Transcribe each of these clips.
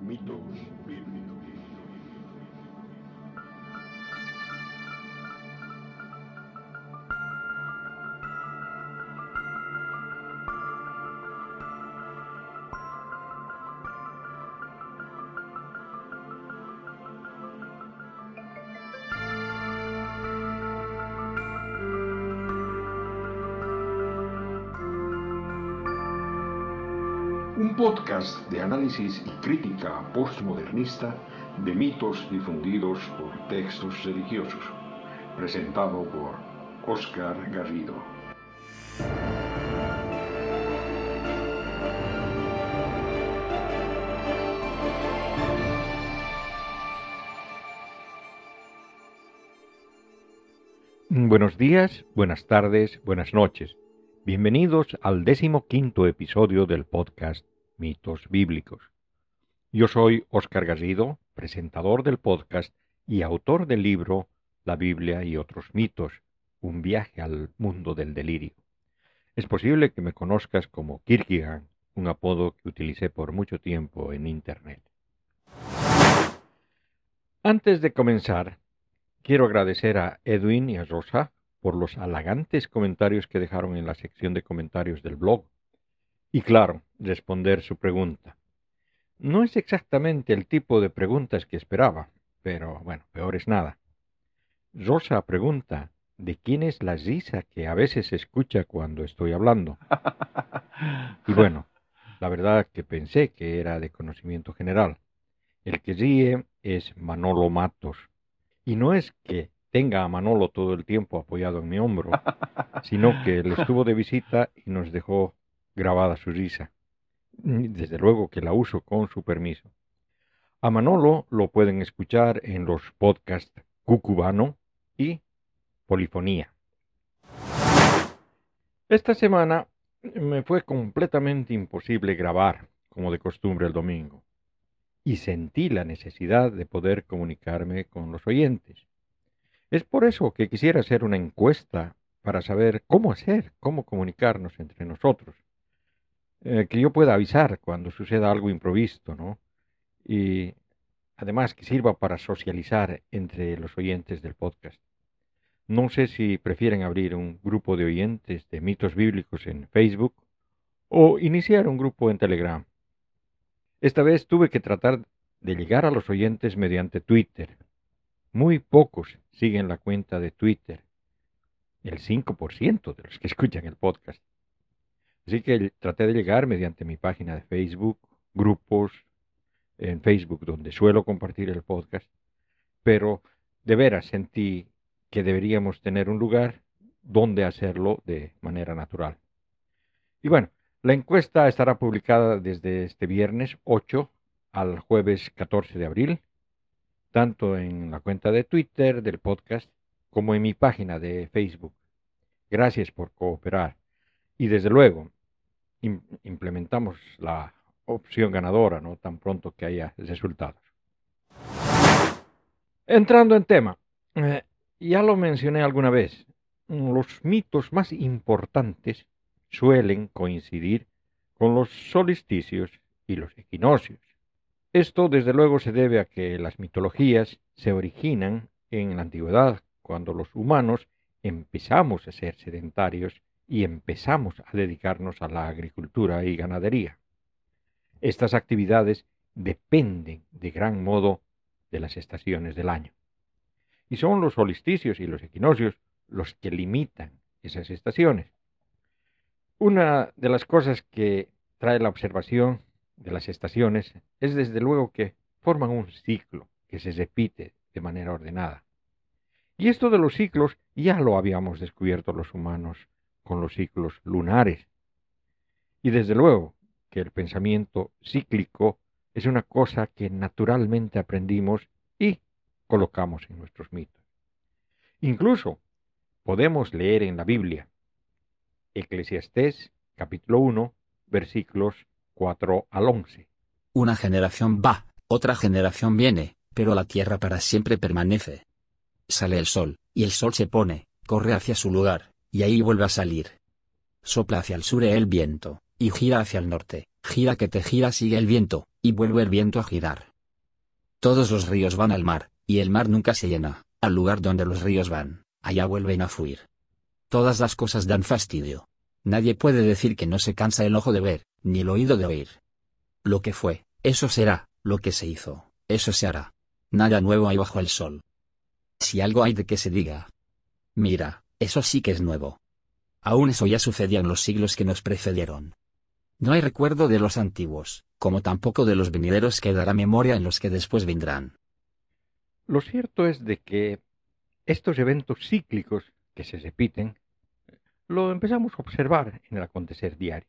Mitos bíblicos. Podcast de análisis y crítica postmodernista de mitos difundidos por textos religiosos, presentado por Oscar Garrido. Buenos días, buenas tardes, buenas noches. Bienvenidos al décimo quinto episodio del podcast Mitos Bíblicos. Yo soy Oscar Garrido, presentador del podcast y autor del libro La Biblia y otros mitos, un viaje al mundo del delirio. Es posible que me conozcas como Kierkegaard, un apodo que utilicé por mucho tiempo en Internet. Antes de comenzar, quiero agradecer a Edwin y a Rosa por los halagantes comentarios que dejaron en la sección de comentarios del blog. Y claro, responder su pregunta. No es exactamente el tipo de preguntas que esperaba, pero bueno, peor es nada. Rosa pregunta, ¿de quién es la risa que a veces se escucha cuando estoy hablando? Y bueno, la verdad que pensé que era de conocimiento general. El que ríe es Manolo Matos. Y no es que tenga a Manolo todo el tiempo apoyado en mi hombro, sino que él estuvo de visita y nos dejó grabada su risa. Desde luego que la uso con su permiso. A Manolo lo pueden escuchar en los podcasts Cucubano y Polifonía. Esta semana me fue completamente imposible grabar, como de costumbre el domingo, y sentí la necesidad de poder comunicarme con los oyentes. Es por eso que quisiera hacer una encuesta para saber cómo hacer, cómo comunicarnos entre nosotros. Eh, que yo pueda avisar cuando suceda algo improvisto, ¿no? Y además que sirva para socializar entre los oyentes del podcast. No sé si prefieren abrir un grupo de oyentes de mitos bíblicos en Facebook o iniciar un grupo en Telegram. Esta vez tuve que tratar de llegar a los oyentes mediante Twitter. Muy pocos siguen la cuenta de Twitter. El 5% de los que escuchan el podcast. Así que traté de llegar mediante mi página de Facebook, grupos en Facebook donde suelo compartir el podcast, pero de veras sentí que deberíamos tener un lugar donde hacerlo de manera natural. Y bueno, la encuesta estará publicada desde este viernes 8 al jueves 14 de abril, tanto en la cuenta de Twitter del podcast como en mi página de Facebook. Gracias por cooperar. Y desde luego, implementamos la opción ganadora, ¿no? Tan pronto que haya resultados. Entrando en tema, eh, ya lo mencioné alguna vez, los mitos más importantes suelen coincidir con los solsticios y los equinoccios. Esto desde luego se debe a que las mitologías se originan en la antigüedad, cuando los humanos empezamos a ser sedentarios y empezamos a dedicarnos a la agricultura y ganadería. Estas actividades dependen de gran modo de las estaciones del año y son los solsticios y los equinoccios los que limitan esas estaciones. Una de las cosas que trae la observación de las estaciones es desde luego que forman un ciclo que se repite de manera ordenada. Y esto de los ciclos ya lo habíamos descubierto los humanos con los ciclos lunares. Y desde luego que el pensamiento cíclico es una cosa que naturalmente aprendimos y colocamos en nuestros mitos. Incluso podemos leer en la Biblia Eclesiastés capítulo 1 versículos 4 al 11. Una generación va, otra generación viene, pero la tierra para siempre permanece. Sale el sol, y el sol se pone, corre hacia su lugar, y ahí vuelve a salir. Sopla hacia el sur el viento, y gira hacia el norte, gira que te gira sigue el viento, y vuelve el viento a girar. Todos los ríos van al mar, y el mar nunca se llena, al lugar donde los ríos van, allá vuelven a fluir. Todas las cosas dan fastidio. Nadie puede decir que no se cansa el ojo de ver, ni el oído de oír. Lo que fue, eso será, lo que se hizo, eso se hará. Nada nuevo hay bajo el sol. Si algo hay de que se diga. Mira, eso sí que es nuevo. Aún eso ya sucedía en los siglos que nos precedieron. No hay recuerdo de los antiguos, como tampoco de los venideros quedará memoria en los que después vendrán. Lo cierto es de que estos eventos cíclicos que se repiten, lo empezamos a observar en el acontecer diario.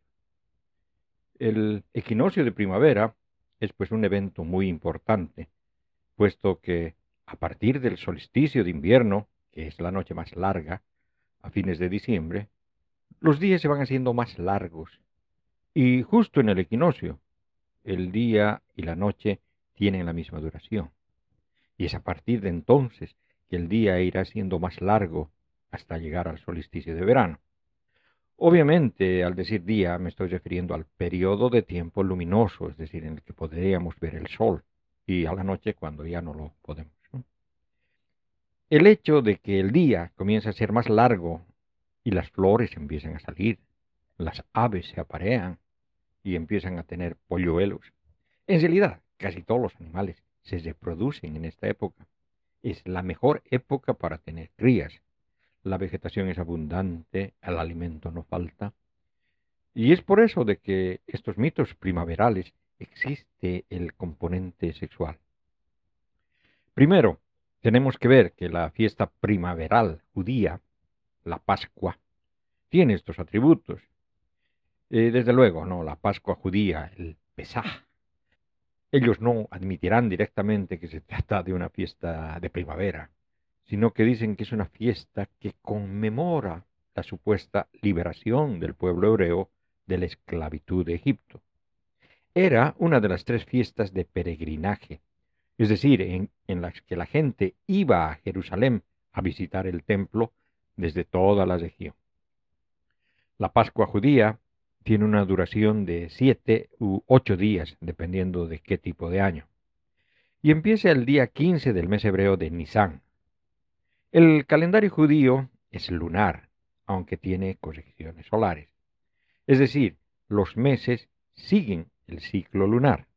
El equinoccio de primavera es pues un evento muy importante, puesto que a partir del solsticio de invierno, que es la noche más larga, a fines de diciembre, los días se van haciendo más largos. Y justo en el equinoccio, el día y la noche tienen la misma duración. Y es a partir de entonces que el día irá siendo más largo hasta llegar al solsticio de verano. Obviamente, al decir día, me estoy refiriendo al periodo de tiempo luminoso, es decir, en el que podríamos ver el sol, y a la noche cuando ya no lo podemos. El hecho de que el día comience a ser más largo y las flores empiezan a salir, las aves se aparean y empiezan a tener polluelos. En realidad, casi todos los animales se reproducen en esta época. Es la mejor época para tener crías. La vegetación es abundante, el alimento no falta. Y es por eso de que estos mitos primaverales existe el componente sexual. Primero, tenemos que ver que la fiesta primaveral judía la Pascua, tiene estos atributos. Eh, desde luego, no, la Pascua judía, el Pesaj. Ellos no admitirán directamente que se trata de una fiesta de primavera, sino que dicen que es una fiesta que conmemora la supuesta liberación del pueblo hebreo de la esclavitud de Egipto. Era una de las tres fiestas de peregrinaje, es decir, en, en las que la gente iba a Jerusalén a visitar el templo desde toda la región. La Pascua judía tiene una duración de siete u ocho días, dependiendo de qué tipo de año, y empieza el día 15 del mes hebreo de Nisan. El calendario judío es lunar, aunque tiene correcciones solares. Es decir, los meses siguen el ciclo lunar.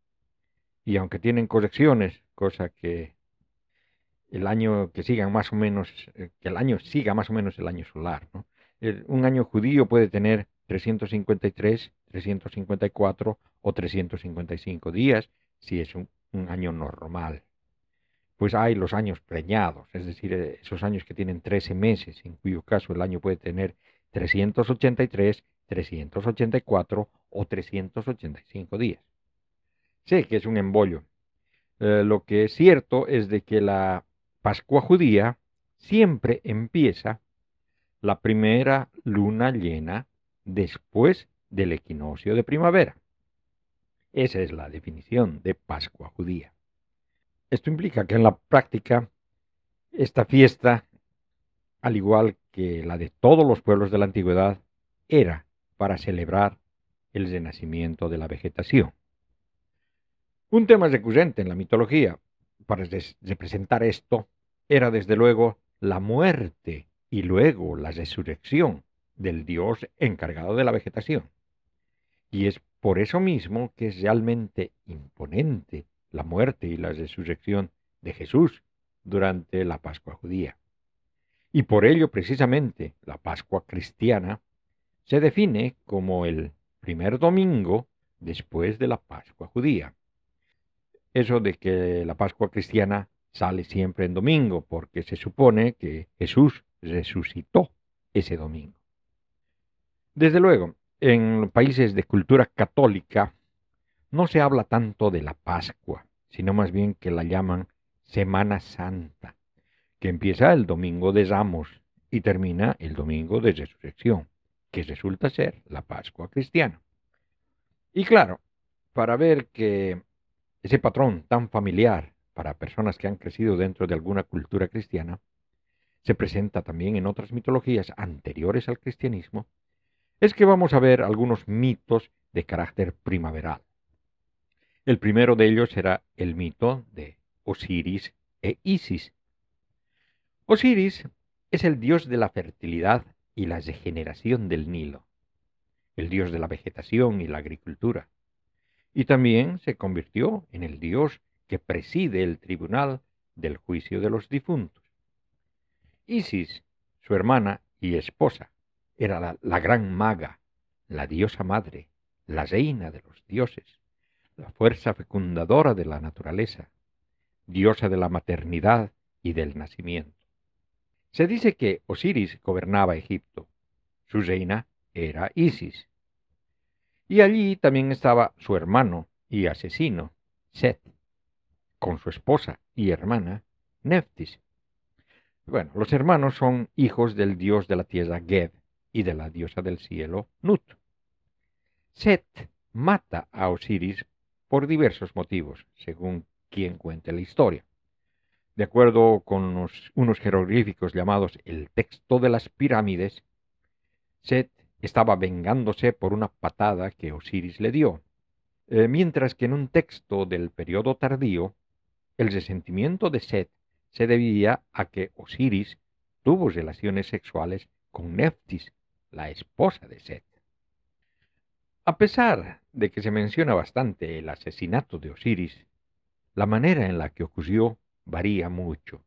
Y aunque tienen correcciones, cosa que el año que siga más o menos, eh, que el año siga más o menos el año solar. un año judío puede tener 353, 354 o 355 días si es un, un año normal. Pues hay los años preñados, es decir, eh, esos años que tienen 13 meses, en cuyo caso el año puede tener 383, 384 o 385 días. Sé que es un embollo. Eh, lo que es cierto es de que la Pascua judía siempre empieza la primera luna llena después del equinoccio de primavera. Esa es la definición de Pascua judía. Esto implica que en la práctica esta fiesta, al igual que la de todos los pueblos de la antigüedad, era para celebrar el renacimiento de la vegetación. Un tema recurrente en la mitología para representar esto era desde luego la muerte y luego la resurrección del Dios encargado de la vegetación. Y es por eso mismo que es realmente imponente la muerte y la resurrección de Jesús durante la Pascua judía. Y por ello precisamente la Pascua cristiana se define como el primer domingo después de la Pascua judía. Eso de que la Pascua cristiana sale siempre en domingo, porque se supone que Jesús resucitó ese domingo. Desde luego, en países de cultura católica no se habla tanto de la Pascua, sino más bien que la llaman Semana Santa, que empieza el domingo de Ramos y termina el domingo de Resurrección, que resulta ser la Pascua cristiana. Y claro, para ver que ese patrón tan familiar para personas que han crecido dentro de alguna cultura cristiana, se presenta también en otras mitologías anteriores al cristianismo, es que vamos a ver algunos mitos de carácter primaveral. El primero de ellos era el mito de Osiris e Isis. Osiris es el dios de la fertilidad y la degeneración del Nilo, el dios de la vegetación y la agricultura, y también se convirtió en el dios que preside el tribunal del juicio de los difuntos. Isis, su hermana y esposa, era la, la gran maga, la diosa madre, la reina de los dioses, la fuerza fecundadora de la naturaleza, diosa de la maternidad y del nacimiento. Se dice que Osiris gobernaba Egipto. Su reina era Isis. Y allí también estaba su hermano y asesino, Set, con su esposa y hermana, Neftis. Bueno, los hermanos son hijos del dios de la tierra Geb y de la diosa del cielo, Nut. Set mata a Osiris por diversos motivos, según quien cuente la historia. De acuerdo con unos, jeroglíficos llamados el texto de las pirámides, Set estaba vengándose por una patada que Osiris le dio, eh, mientras que en un texto del periodo tardío, el resentimiento de Set se debía a que Osiris tuvo relaciones sexuales con Neftis, la esposa de Set. A pesar de que se menciona bastante el asesinato de Osiris, la manera en la que ocurrió varía mucho.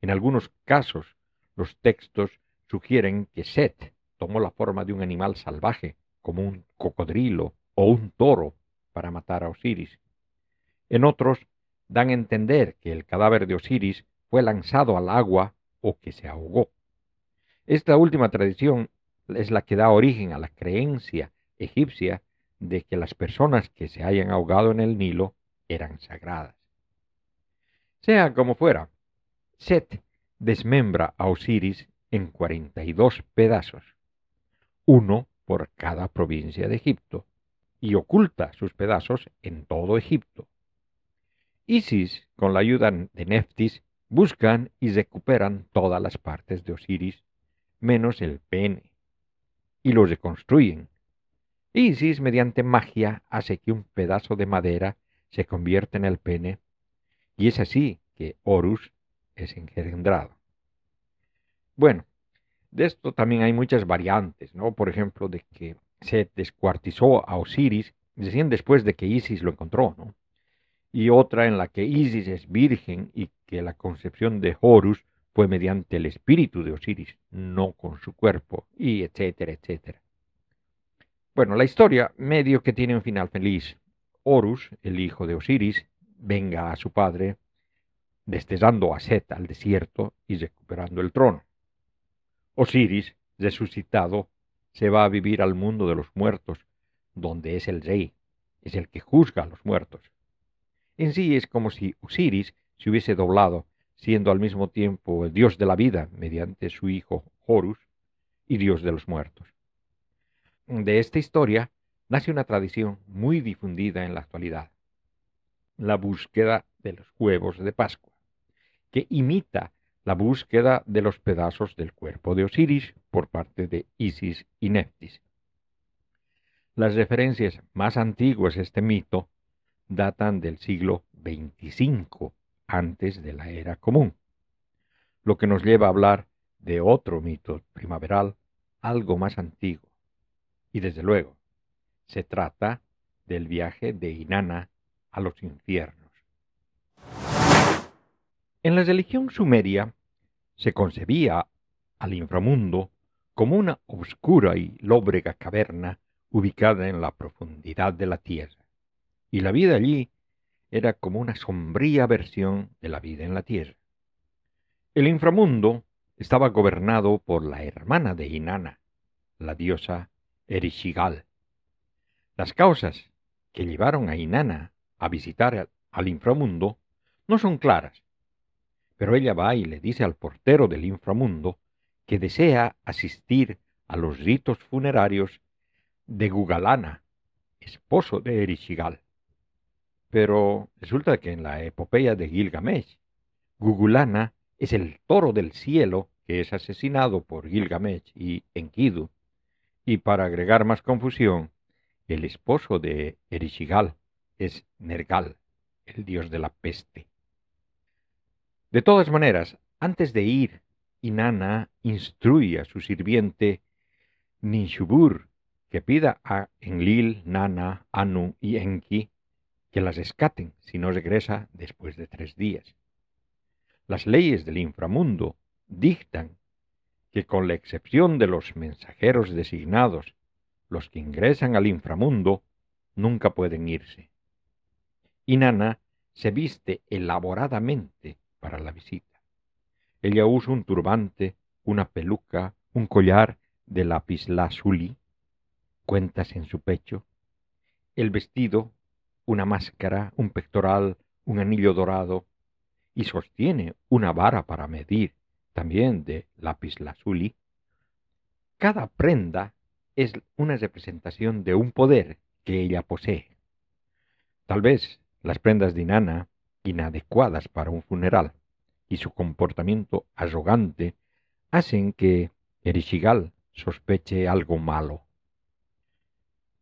En algunos casos, los textos sugieren que Set tomó la forma de un animal salvaje, como un cocodrilo o un toro, para matar a Osiris. En otros, dan a entender que el cadáver de Osiris fue lanzado al agua o que se ahogó. Esta última tradición es la que da origen a la creencia egipcia de que las personas que se hayan ahogado en el Nilo eran sagradas. Sea como fuera, Set desmembra a Osiris en cuarenta y dos pedazos, uno por cada provincia de Egipto, y oculta sus pedazos en todo Egipto. Isis, con la ayuda de Neftis, buscan y recuperan todas las partes de Osiris, menos el pene, y lo reconstruyen. Isis, mediante magia, hace que un pedazo de madera se convierta en el pene y es así que Horus es engendrado. Bueno, de esto también hay muchas variantes, ¿no? Por ejemplo, de que se descuartizó a Osiris recién después de que Isis lo encontró, ¿no? Y otra en la que Isis es virgen y que la concepción de Horus fue mediante el espíritu de Osiris, no con su cuerpo, y etcétera, etcétera. Bueno, la historia medio que tiene un final feliz. Horus, el hijo de Osiris, venga a su padre, destellando a Set al desierto y recuperando el trono. Osiris, resucitado, se va a vivir al mundo de los muertos, donde es el rey, es el que juzga a los muertos. En sí es como si Osiris se hubiese doblado, siendo al mismo tiempo el dios de la vida mediante su hijo Horus y dios de los muertos. De esta historia nace una tradición muy difundida en la actualidad la búsqueda de los huevos de Pascua, que imita la búsqueda de los pedazos del cuerpo de Osiris por parte de Isis y Neftis. Las referencias más antiguas a este mito datan del siglo XXV antes de la era común, lo que nos lleva a hablar de otro mito primaveral algo más antiguo. Y desde luego, se trata del viaje de Inanna a los infiernos. En la religión sumeria se concebía al inframundo como una oscura y lóbrega caverna ubicada en la profundidad de la tierra, y la vida allí era como una sombría versión de la vida en la tierra. El inframundo estaba gobernado por la hermana de Inanna, la diosa Erishigal. Las causas que llevaron a Inanna a visitar al inframundo no son claras, pero ella va y le dice al portero del inframundo que desea asistir a los ritos funerarios de Gugalana, esposo de Erishigal. Pero resulta que en la epopeya de Gilgamesh, Gugulana es el toro del cielo que es asesinado por Gilgamesh y Enkidu, y para agregar más confusión, el esposo de Erishigal es Nergal, el dios de la peste. De todas maneras, antes de ir, Inanna instruye a su sirviente Ninshubur que pida a Enlil, Nana, Anu y Enki que las escaten si no regresa después de tres días. Las leyes del inframundo dictan que con la excepción de los mensajeros designados, los que ingresan al inframundo nunca pueden irse. Inanna se viste elaboradamente para la visita. Ella usa un turbante, una peluca, un collar de lapislázuli, cuentas en su pecho, el vestido, una máscara, un pectoral, un anillo dorado, y sostiene una vara para medir, también de lapislázuli. Cada prenda es una representación de un poder que ella posee. Tal vez las prendas de Inanna, inadecuadas para un funeral, y su comportamiento arrogante hacen que Erishigal sospeche algo malo.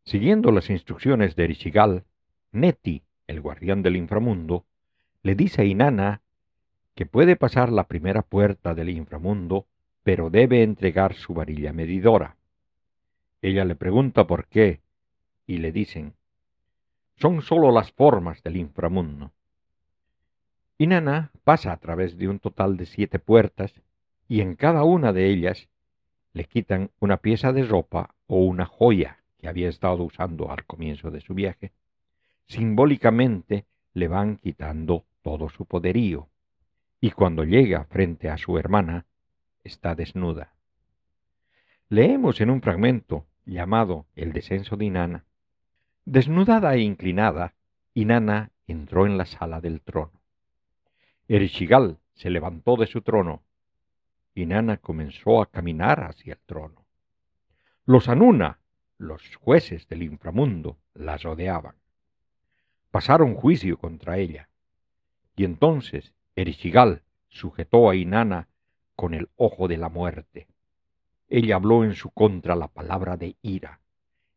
Siguiendo las instrucciones de Erishigal, Neti, el guardián del inframundo, le dice a Inanna que puede pasar la primera puerta del inframundo, pero debe entregar su varilla medidora. Ella le pregunta por qué, y le dicen, son sólo las formas del inframundo. Inanna pasa a través de un total de siete puertas, y en cada una de ellas le quitan una pieza de ropa o una joya que había estado usando al comienzo de su viaje. Simbólicamente le van quitando todo su poderío y cuando llega frente a su hermana, está desnuda. Leemos en un fragmento llamado El descenso de Inanna. Desnudada e inclinada, Inanna entró en la sala del trono. Erishigal se levantó de su trono. Inanna comenzó a caminar hacia el trono. Los Anuna, los jueces del inframundo, la rodeaban. Pasaron juicio contra ella. Y entonces Erishigal sujetó a Inanna con el ojo de la muerte. Ella habló en su contra la palabra de ira.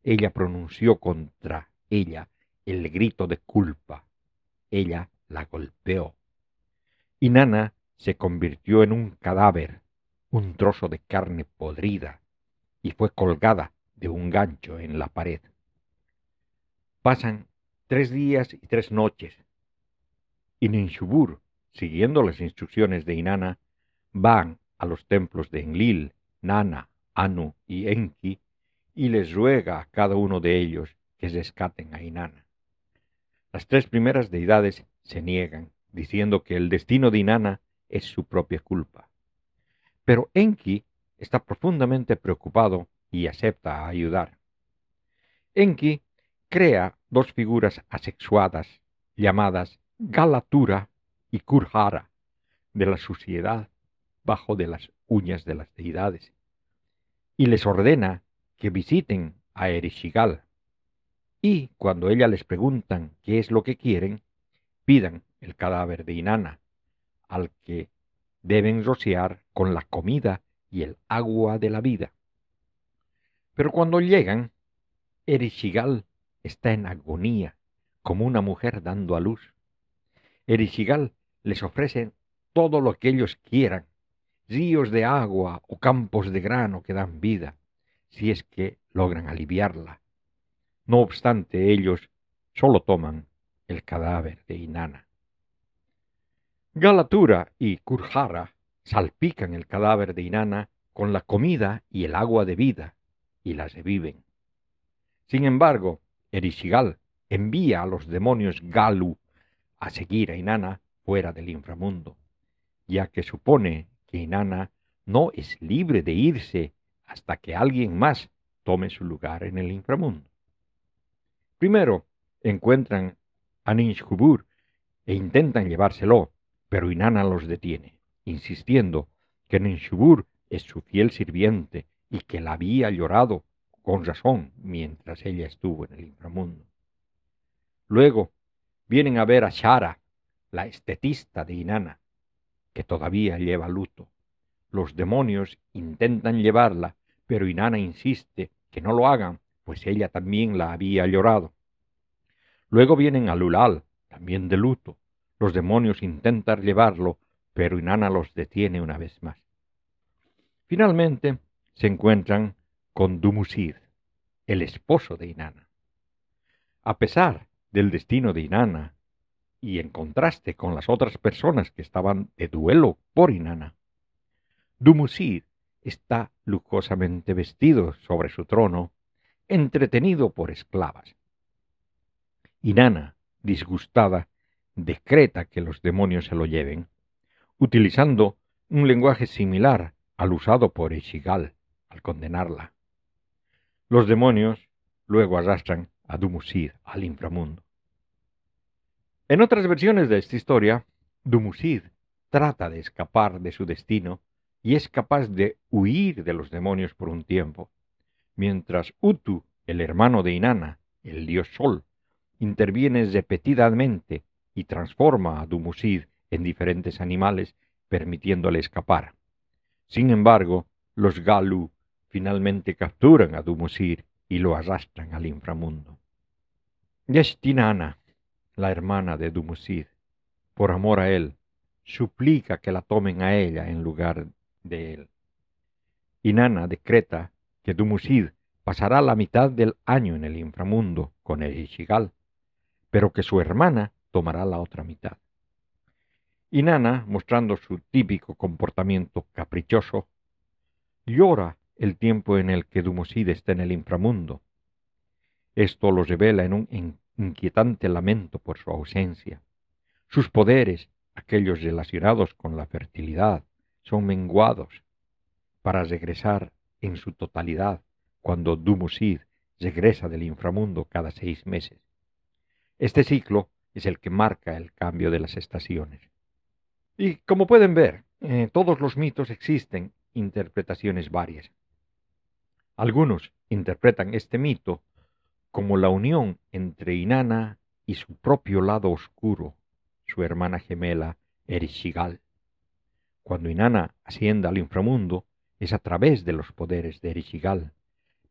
Ella pronunció contra ella el grito de culpa. Ella la golpeó. Inanna se convirtió en un cadáver, un trozo de carne podrida, y fue colgada de un gancho en la pared. Pasan tres días y tres noches, y siguiendo las instrucciones de Inanna, van a los templos de Enlil, Nana, Anu y Enki y les ruega a cada uno de ellos que rescaten a Inanna. Las tres primeras deidades se niegan, diciendo que el destino de Inanna es su propia culpa. Pero Enki está profundamente preocupado y acepta ayudar. Enki crea dos figuras asexuadas llamadas Galatura y Kurhara, de la suciedad bajo de las uñas de las deidades, y les ordena que visiten a Erishigal, y cuando ella les preguntan qué es lo que quieren, pidan el cadáver de Inanna, al que deben rociar con la comida y el agua de la vida. Pero cuando llegan, Erishigal está en agonía, como una mujer dando a luz. Erishigal les ofrecen todo lo que ellos quieran, ríos de agua o campos de grano que dan vida, si es que logran aliviarla. No obstante, ellos solo toman el cadáver de Inanna. Galatura y Kurjara salpican el cadáver de Inanna con la comida y el agua de vida y la reviven. Sin embargo, Erishigal envía a los demonios Galu a seguir a Inanna fuera del inframundo, ya que supone que Inanna no es libre de irse hasta que alguien más tome su lugar en el inframundo. Primero encuentran a Ninshubur e intentan llevárselo, pero Inanna los detiene, insistiendo que Ninshubur es su fiel sirviente y que la había llorado con razón mientras ella estuvo en el inframundo. Luego vienen a ver a Shara, la estetista de Inanna, que todavía lleva luto. Los demonios intentan llevarla, pero Inanna insiste que no lo hagan, pues ella también la había llorado. Luego vienen a Lulal, también de luto. Los demonios intentan llevarlo, pero Inanna los detiene una vez más. Finalmente se encuentran con Dumusid, el esposo de Inanna. A pesar del destino de Inanna y en contraste con las otras personas que estaban de duelo por Inanna, Dumusid está lujosamente vestido sobre su trono, entretenido por esclavas. Inanna, disgustada, decreta que los demonios se lo lleven, utilizando un lenguaje similar al usado por Eshigal al condenarla. Los demonios luego arrastran a Dumusid al inframundo. En otras versiones de esta historia, Dumusid trata de escapar de su destino y es capaz de huir de los demonios por un tiempo, mientras Utu, el hermano de Inanna, el dios Sol, interviene repetidamente y transforma a Dumusid en diferentes animales, permitiéndole escapar. Sin embargo, los Galu finalmente capturan a Dumusid y lo arrastran al inframundo. Yeshtinana, la hermana de Dumusid, por amor a él, suplica que la tomen a ella en lugar de él. Inanna decreta que Dumusid pasará la mitad del año en el inframundo con el Ishigal, pero que su hermana tomará la otra mitad. Inanna, mostrando su típico comportamiento caprichoso, llora el tiempo en el que Dumusid está en el inframundo. Esto lo revela en un inquietante lamento por su ausencia. Sus poderes, aquellos relacionados con la fertilidad, son menguados para regresar en su totalidad cuando Dumusid regresa del inframundo cada seis meses. Este ciclo es el que marca el cambio de las estaciones. Y como pueden ver, en todos los mitos existen interpretaciones varias. Algunos interpretan este mito como la unión entre Inanna y su propio lado oscuro, su hermana gemela Erishigal. Cuando Inanna ascienda al inframundo, es a través de los poderes de Erishigal.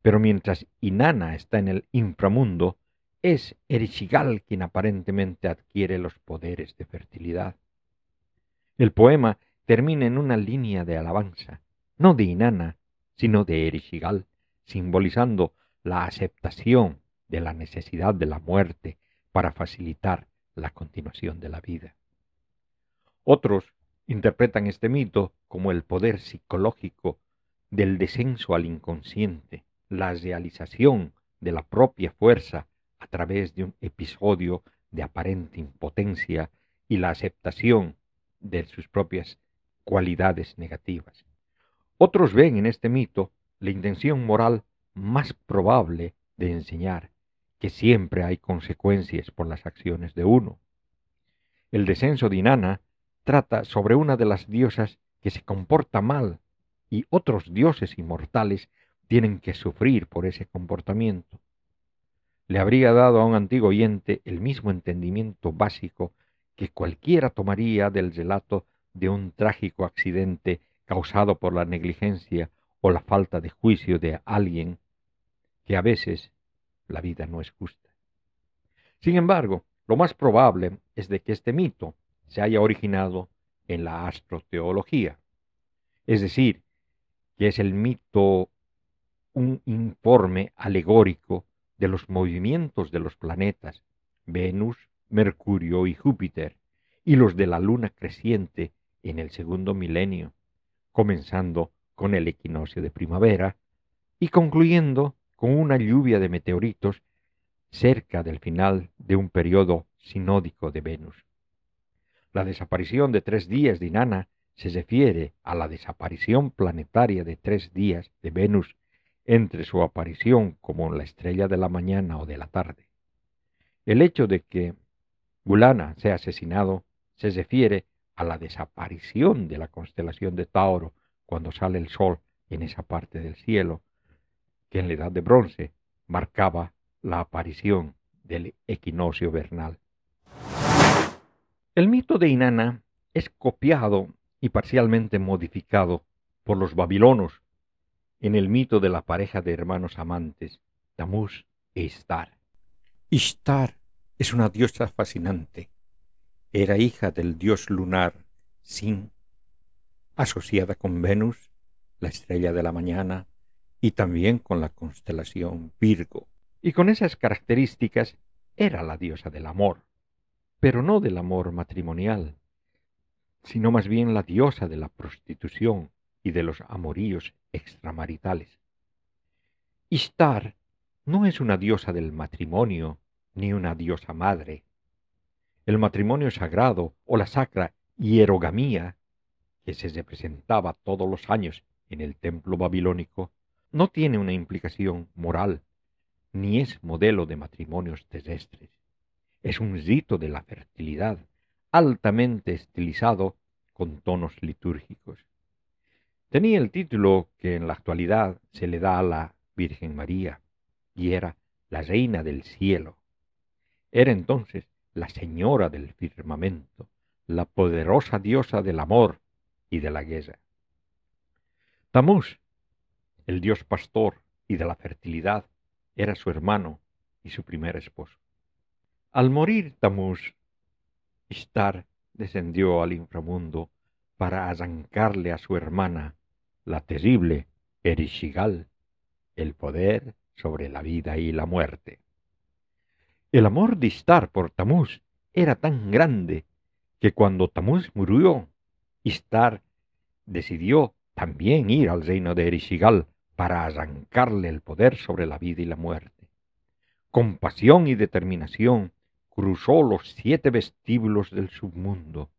Pero mientras Inanna está en el inframundo, es Erishigal quien aparentemente adquiere los poderes de fertilidad. El poema termina en una línea de alabanza, no de Inanna, sino de Erishigal, simbolizando la aceptación de la necesidad de la muerte para facilitar la continuación de la vida. Otros interpretan este mito como el poder psicológico del descenso al inconsciente, la realización de la propia fuerza a través de un episodio de aparente impotencia y la aceptación de sus propias cualidades negativas. Otros ven en este mito la intención moral más probable de enseñar que siempre hay consecuencias por las acciones de uno. El descenso de Inanna trata sobre una de las diosas que se comporta mal y otros dioses inmortales tienen que sufrir por ese comportamiento. Le habría dado a un antiguo oyente el mismo entendimiento básico que cualquiera tomaría del relato de un trágico accidente causado por la negligencia o la falta de juicio de alguien que a veces la vida no es justa. Sin embargo, lo más probable es de que este mito se haya originado en la astroteología, es decir, que es el mito un informe alegórico de los movimientos de los planetas, Venus, Mercurio y Júpiter, y los de la luna creciente en el segundo milenio, comenzando con el equinoccio de primavera y concluyendo con una lluvia de meteoritos cerca del final de un periodo sinódico de Venus. La desaparición de tres días de Inanna se refiere a la desaparición planetaria de tres días de Venus entre su aparición como la estrella de la mañana o de la tarde. El hecho de que Gulana sea asesinado se refiere a la desaparición de la constelación de Tauro cuando sale el sol en esa parte del cielo que en la edad de bronce marcaba la aparición del equinoccio vernal. El mito de Inanna es copiado y parcialmente modificado por los babilonos en el mito de la pareja de hermanos amantes, Tamuz e Ishtar. Ishtar Es una diosa fascinante. Era hija del dios lunar Sin, asociada con Venus, la estrella de la mañana, y también con la constelación Virgo. Y con esas características era la diosa del amor, pero no del amor matrimonial, sino más bien la diosa de la prostitución y de los amoríos extramaritales. Istar no es una diosa del matrimonio ni una diosa madre. El matrimonio sagrado o la sacra hierogamía, que se representaba todos los años en el templo babilónico, no tiene una implicación moral, ni es modelo de matrimonios terrestres. Es un rito de la fertilidad, altamente estilizado con tonos litúrgicos. Tenía el título que en la actualidad se le da a la Virgen María, y era la Reina del Cielo. Era entonces la Señora del firmamento, la poderosa diosa del amor y de la guerra. Tamuz, el dios pastor y de la fertilidad, era su hermano y su primer esposo. Al morir Tamuz, Istar descendió al inframundo para arrancarle a su hermana, la terrible Erishigal, el poder sobre la vida y la muerte. El amor de Istar por Tamuz era tan grande que cuando Tamuz murió, Istar decidió también ir al reino de Erishigal para arrancarle el poder sobre la vida y la muerte. Con pasión y determinación cruzó los siete vestíbulos del submundo,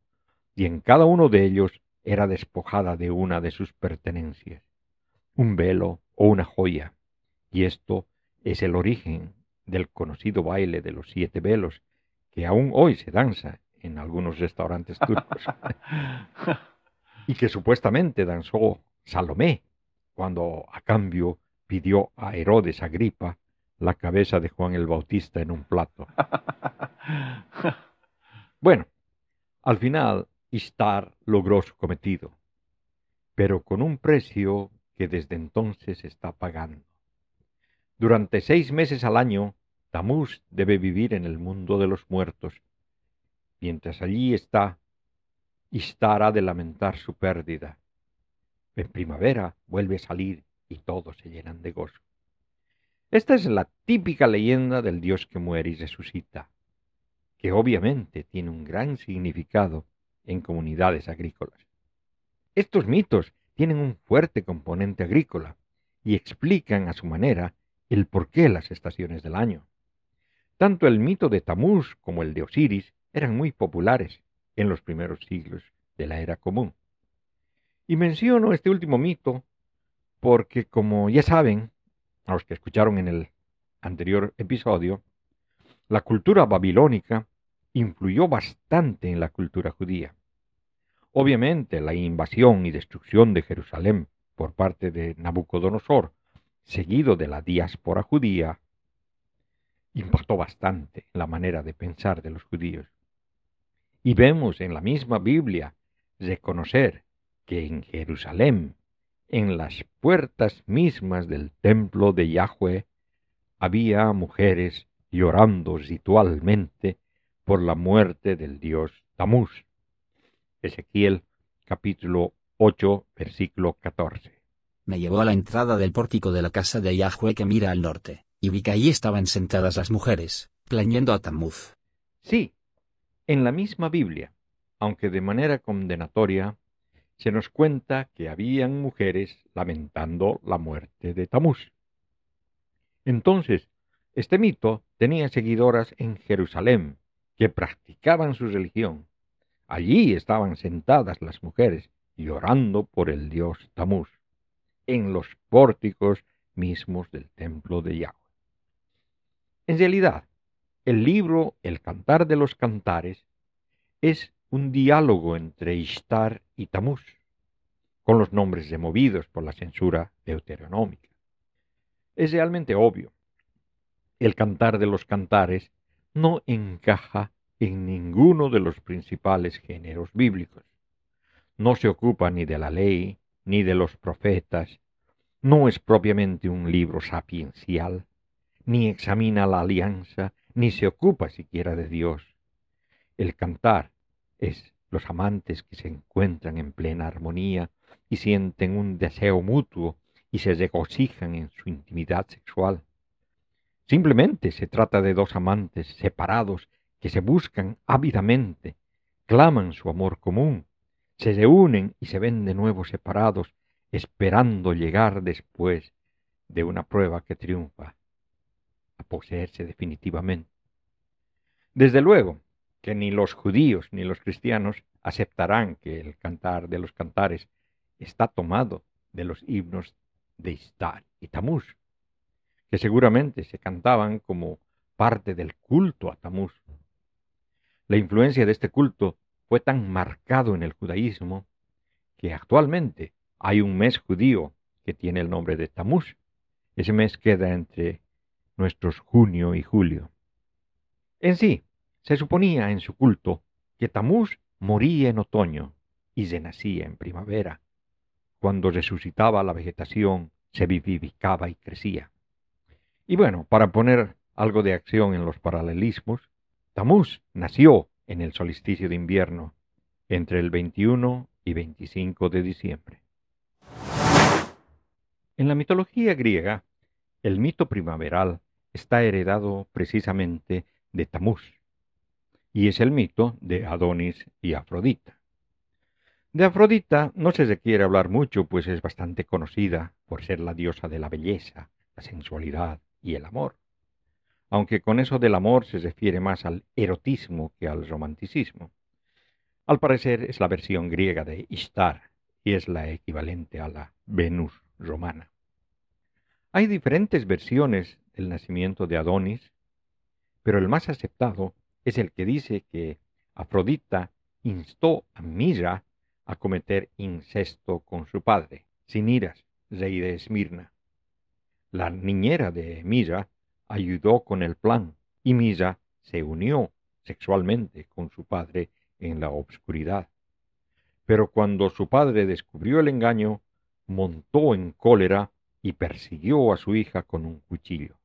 y en cada uno de ellos era despojada de una de sus pertenencias, un velo o una joya, y esto es el origen del conocido baile de los siete velos, que aún hoy se danza en algunos restaurantes turcos, y que supuestamente danzó Salomé, cuando a cambio pidió a Herodes Agripa la cabeza de Juan el Bautista en un plato. Bueno, al final Istar logró su cometido, pero con un precio que desde entonces está pagando. Durante seis meses al año, Tamuz debe vivir en el mundo de los muertos. Mientras allí está, Istar ha de lamentar su pérdida. En primavera vuelve a salir y todos se llenan de gozo. Esta es la típica leyenda del Dios que muere y resucita, que obviamente tiene un gran significado en comunidades agrícolas. Estos mitos tienen un fuerte componente agrícola y explican a su manera el porqué las estaciones del año. Tanto el mito de Tamuz como el de Osiris eran muy populares en los primeros siglos de la era común. Y menciono este último mito porque, como ya saben, a los que escucharon en el anterior episodio, la cultura babilónica influyó bastante en la cultura judía. Obviamente, la invasión y destrucción de Jerusalén por parte de Nabucodonosor, seguido de la diáspora judía, impactó bastante en la manera de pensar de los judíos. Y vemos en la misma Biblia reconocer que en Jerusalén, en las puertas mismas del templo de Yahweh, había mujeres llorando ritualmente por la muerte del dios Tamuz. Ezequiel capítulo 8 versículo 14. Me llevó a la entrada del pórtico de la casa de Yahweh que mira al norte, y vi que allí estaban sentadas las mujeres, plañendo a Tamuz. Sí, en la misma Biblia, aunque de manera condenatoria, se nos cuenta que habían mujeres lamentando la muerte de Tamuz. Entonces, este mito tenía seguidoras en Jerusalén que practicaban su religión. Allí estaban sentadas las mujeres llorando por el dios Tamuz, en los pórticos mismos del templo de Yahweh. En realidad, el libro El Cantar de los Cantares es un diálogo entre Ishtar y Tamuz, con los nombres removidos por la censura deuteronómica. Es realmente obvio. El cantar de los cantares no encaja en ninguno de los principales géneros bíblicos. No se ocupa ni de la ley, ni de los profetas, no es propiamente un libro sapiencial, ni examina la alianza, ni se ocupa siquiera de Dios. El cantar es los amantes que se encuentran en plena armonía y sienten un deseo mutuo y se regocijan en su intimidad sexual. Simplemente se trata de dos amantes separados que se buscan ávidamente, claman su amor común, se reúnen y se ven de nuevo separados, esperando llegar después de una prueba que triunfa a poseerse definitivamente. Desde luego que ni los judíos ni los cristianos aceptarán que el cantar de los cantares está tomado de los himnos de Istar y Tamuz, que seguramente se cantaban como parte del culto a Tamuz. La influencia de este culto fue tan marcado en el judaísmo que actualmente hay un mes judío que tiene el nombre de Tamuz. Ese mes queda entre nuestros junio y julio. En sí, se suponía en su culto que Tamuz moría en otoño y renacía en primavera. Cuando resucitaba la vegetación, se vivificaba y crecía. Y bueno, para poner algo de acción en los paralelismos, Tamuz nació en el solsticio de invierno, entre el 21 y 25 de diciembre. En la mitología griega, el mito primaveral está heredado precisamente de Tamuz, y es el mito de Adonis y Afrodita. De Afrodita no se requiere hablar mucho, pues es bastante conocida por ser la diosa de la belleza, la sensualidad y el amor, aunque con eso del amor se refiere más al erotismo que al romanticismo. Al parecer es la versión griega de Ishtar y es la equivalente a la Venus romana. Hay diferentes versiones del nacimiento de Adonis, pero el más aceptado es el que dice que Afrodita instó a Mira a cometer incesto con su padre, Siniras, rey de Esmirna. La niñera de Mira ayudó con el plan y Mira se unió sexualmente con su padre en la obscuridad. Pero cuando su padre descubrió el engaño, montó en cólera y persiguió a su hija con un cuchillo.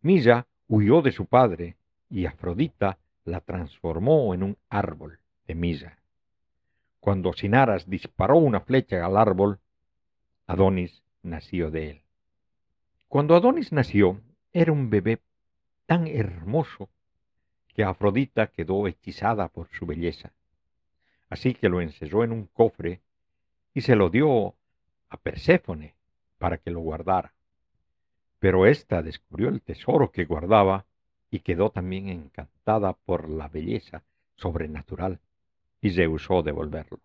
Milla huyó de su padre y Afrodita la transformó en un árbol de Milla. Cuando Sinaras disparó una flecha al árbol, Adonis nació de él. Cuando Adonis nació, era un bebé tan hermoso que Afrodita quedó hechizada por su belleza. Así que lo encerró en un cofre y se lo dio a Perséfone para que lo guardara. Pero ésta descubrió el tesoro que guardaba y quedó también encantada por la belleza sobrenatural y rehusó devolverlo.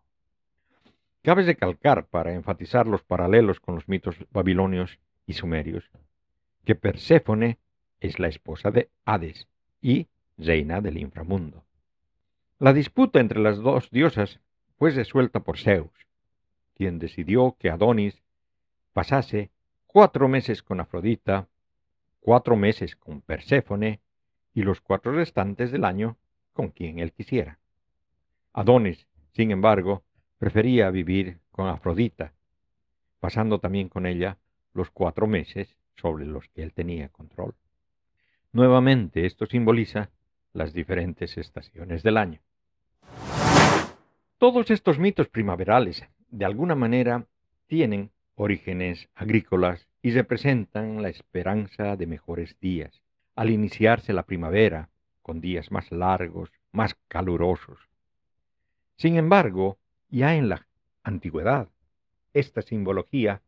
Cabe recalcar, para enfatizar los paralelos con los mitos babilonios y sumerios, que Perséfone es la esposa de Hades y reina del inframundo. La disputa entre las dos diosas fue resuelta por Zeus, quien decidió que Adonis pasase cuatro meses con Afrodita, cuatro meses con Perséfone y los cuatro restantes del año con quien él quisiera. Adonis, sin embargo, prefería vivir con Afrodita, pasando también con ella los cuatro meses sobre los que él tenía control. Nuevamente esto simboliza las diferentes estaciones del año. Todos estos mitos primaverales, de alguna manera, tienen orígenes agrícolas y representan la esperanza de mejores días, al iniciarse la primavera, con días más largos, más calurosos. Sin embargo, ya en la antigüedad, esta simbología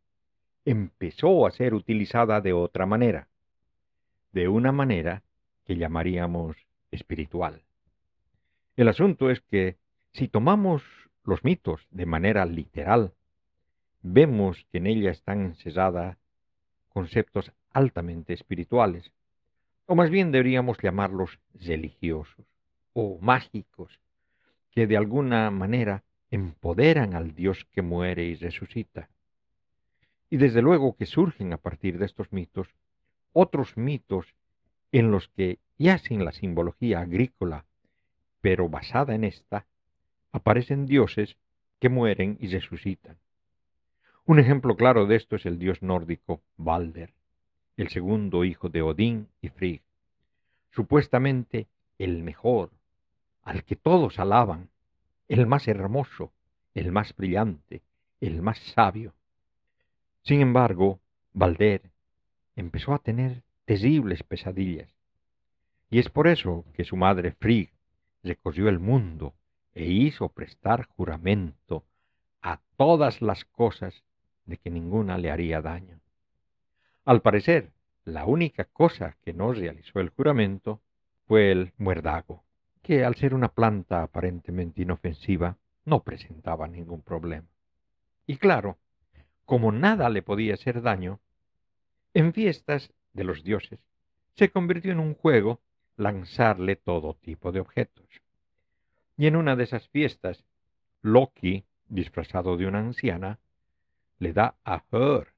empezó a ser utilizada de otra manera, de una manera que llamaríamos espiritual. El asunto es que si tomamos los mitos de manera literal, vemos que en ella están encerradas conceptos altamente espirituales, o más bien deberíamos llamarlos religiosos o mágicos, que de alguna manera empoderan al Dios que muere y resucita. Y desde luego que surgen a partir de estos mitos otros mitos en los que, ya sin la simbología agrícola, pero basada en esta, aparecen dioses que mueren y resucitan. Un ejemplo claro de esto es el dios nórdico Balder, el segundo hijo de Odín y Frigg. supuestamente el mejor, al que todos alaban, el más hermoso, el más brillante, el más sabio. Sin embargo, Valder empezó a tener terribles pesadillas, y es por eso que su madre Frigg recorrió el mundo e hizo prestar juramento a todas las cosas de que ninguna le haría daño. Al parecer, la única cosa que no realizó el juramento fue el muerdago, que al ser una planta aparentemente inofensiva, no presentaba ningún problema. Y claro, como nada le podía hacer daño, en fiestas de los dioses se convirtió en un juego lanzarle todo tipo de objetos. Y en una de esas fiestas, Loki, disfrazado de una anciana, le da a Her,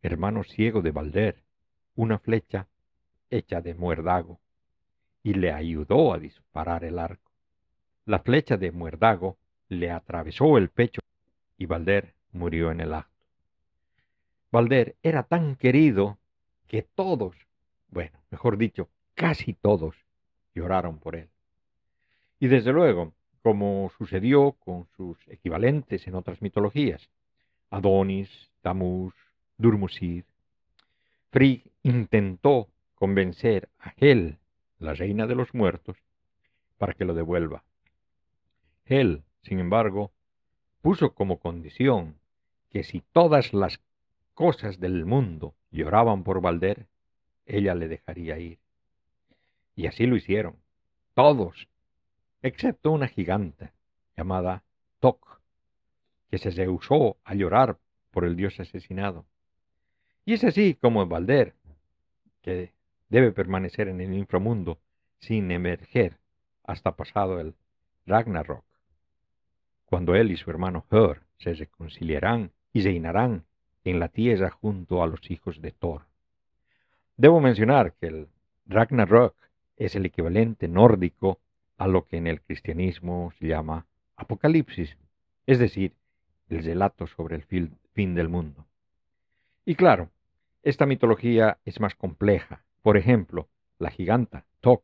hermano ciego de Balder, una flecha hecha de muerdago, y le ayudó a disparar el arco. La flecha de muerdago le atravesó el pecho y Balder murió en el acto. Balder era tan querido que todos, bueno, mejor dicho, casi todos, lloraron por él. Y desde luego, como sucedió con sus equivalentes en otras mitologías, Adonis, Tamuz, Durmusid, Frigg intentó convencer a Hel, la reina de los muertos, para que lo devuelva. Hel, sin embargo, puso como condición que si todas las cosas del mundo lloraban por Valder, ella le dejaría ir. Y así lo hicieron, todos, excepto una giganta llamada Tok, que se rehusó a llorar por el dios asesinado. Y es así como Valder, que debe permanecer en el inframundo sin emerger hasta pasado el Ragnarok, cuando él y su hermano Hör se reconciliarán y reinarán en la tierra junto a los hijos de Thor. Debo mencionar que el Ragnarok es el equivalente nórdico a lo que en el cristianismo se llama Apocalipsis, es decir, el relato sobre el fin del mundo. Y claro, esta mitología es más compleja. Por ejemplo, la giganta Tok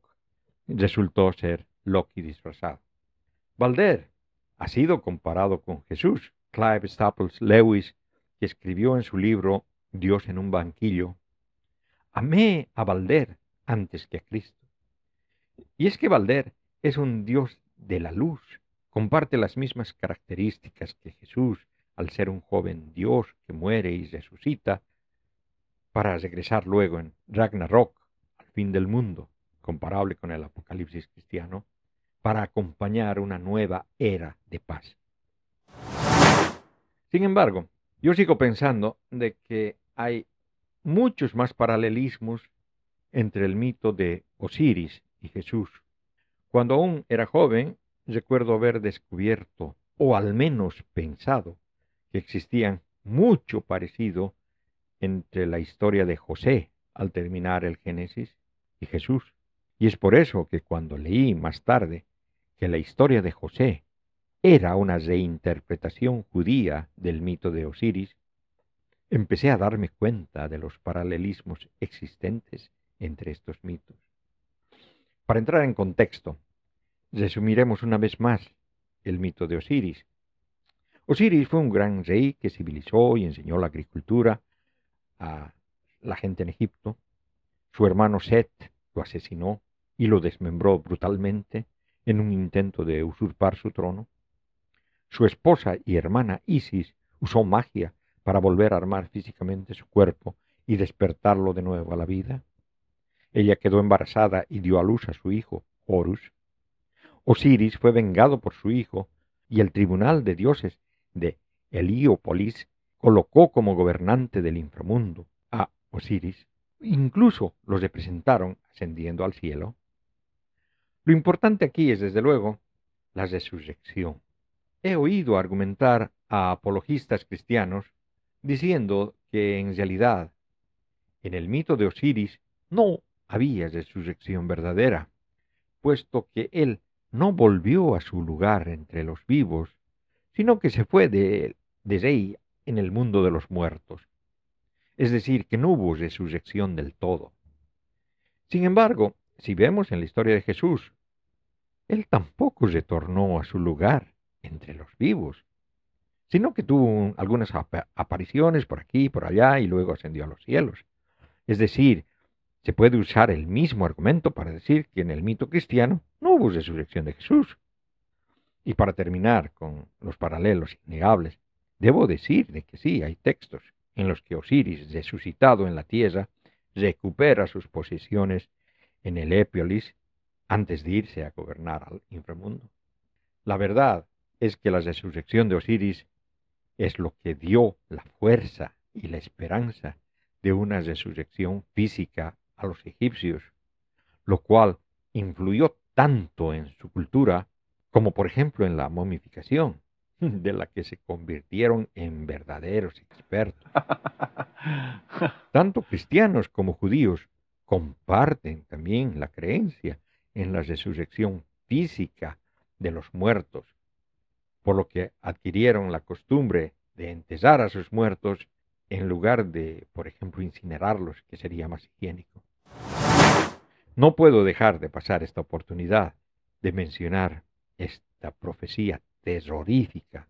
resultó ser Loki disfrazado. Balder ha sido comparado con Jesús. Clive Staples Lewis, que escribió en su libro Dios en un banquillo, amé a Balder antes que a Cristo. Y es que Balder es un Dios de la luz, comparte las mismas características que Jesús al ser un joven Dios que muere y resucita, para regresar luego en Ragnarok, al fin del mundo, comparable con el Apocalipsis cristiano, para acompañar una nueva era de paz. Sin embargo, yo sigo pensando de que hay muchos más paralelismos entre el mito de Osiris y Jesús. Cuando aún era joven, recuerdo haber descubierto, o al menos pensado, que existían mucho parecido entre la historia de José al terminar el Génesis y Jesús. Y es por eso que cuando leí más tarde que la historia de José era una reinterpretación judía del mito de Osiris, empecé a darme cuenta de los paralelismos existentes entre estos mitos. Para entrar en contexto, resumiremos una vez más el mito de Osiris. Osiris fue un gran rey que civilizó y enseñó la agricultura a la gente en Egipto. Su hermano Set lo asesinó y lo desmembró brutalmente en un intento de usurpar su trono. Su esposa y hermana Isis usó magia para volver a armar físicamente su cuerpo y despertarlo de nuevo a la vida. Ella quedó embarazada y dio a luz a su hijo, Horus. Osiris fue vengado por su hijo y el tribunal de dioses de Heliópolis colocó como gobernante del inframundo a Osiris, incluso los representaron ascendiendo al cielo. Lo importante aquí es, desde luego, la resurrección. He oído argumentar a apologistas cristianos diciendo que en realidad en el mito de Osiris no había resurrección verdadera, puesto que él no volvió a su lugar entre los vivos, sino que se fue de, desde ahí en el mundo de los muertos. Es decir, que no hubo resurrección del todo. Sin embargo, si vemos en la historia de Jesús, él tampoco retornó a su lugar entre los vivos, sino que tuvo algunas apariciones por aquí y por allá y luego ascendió a los cielos. Es decir, se puede usar el mismo argumento para decir que en el mito cristiano no hubo resurrección de Jesús. Y para terminar con los paralelos innegables, debo decir de que sí, hay textos en los que Osiris, resucitado en la tierra, recupera sus posiciones en el Epiolis antes de irse a gobernar al inframundo. La verdad es que la resurrección de Osiris es lo que dio la fuerza y la esperanza de una resurrección física a los egipcios, lo cual influyó tanto en su cultura como por ejemplo en la momificación, de la que se convirtieron en verdaderos expertos. Tanto cristianos como judíos comparten también la creencia en la resurrección física de los muertos, por lo que adquirieron la costumbre de enterrar a sus muertos en lugar de, por ejemplo, incinerarlos, que sería más higiénico. No puedo dejar de pasar esta oportunidad de mencionar esta profecía terrorífica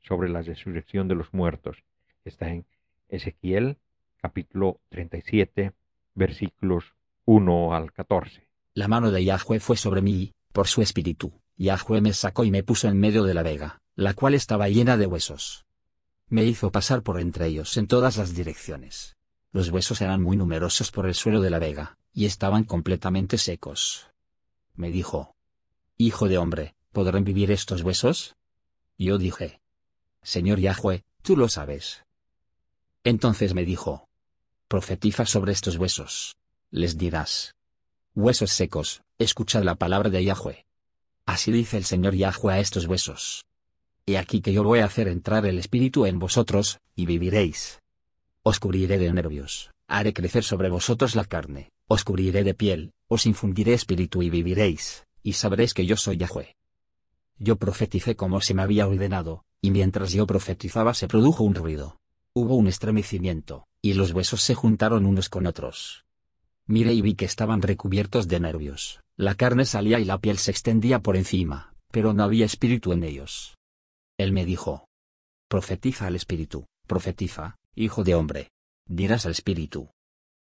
sobre la resurrección de los muertos. Está en Ezequiel capítulo 37, versículos 1 al 14. La mano de Yahweh fue sobre mí, por su espíritu. Yahweh me sacó y me puso en medio de la vega, la cual estaba llena de huesos. Me hizo pasar por entre ellos en todas las direcciones. Los huesos eran muy numerosos por el suelo de la vega, y estaban completamente secos. Me dijo, Hijo de hombre, ¿podrán vivir estos huesos? Yo dije, Señor Yahweh, tú lo sabes. Entonces me dijo, Profetiza sobre estos huesos. Les dirás, Huesos secos, escuchad la palabra de Yahweh. Así dice el Señor Yahweh a estos huesos. He aquí que yo voy a hacer entrar el Espíritu en vosotros, y viviréis. Os cubriré de nervios, haré crecer sobre vosotros la carne, os cubriré de piel, os infundiré espíritu y viviréis, y sabréis que yo soy Yahweh. Yo profeticé como se me había ordenado, y mientras yo profetizaba se produjo un ruido. Hubo un estremecimiento, y los huesos se juntaron unos con otros. Miré y vi que estaban recubiertos de nervios, la carne salía y la piel se extendía por encima, pero no había espíritu en ellos. Él me dijo, Profetiza al espíritu, profetiza, hijo de hombre. Dirás al espíritu.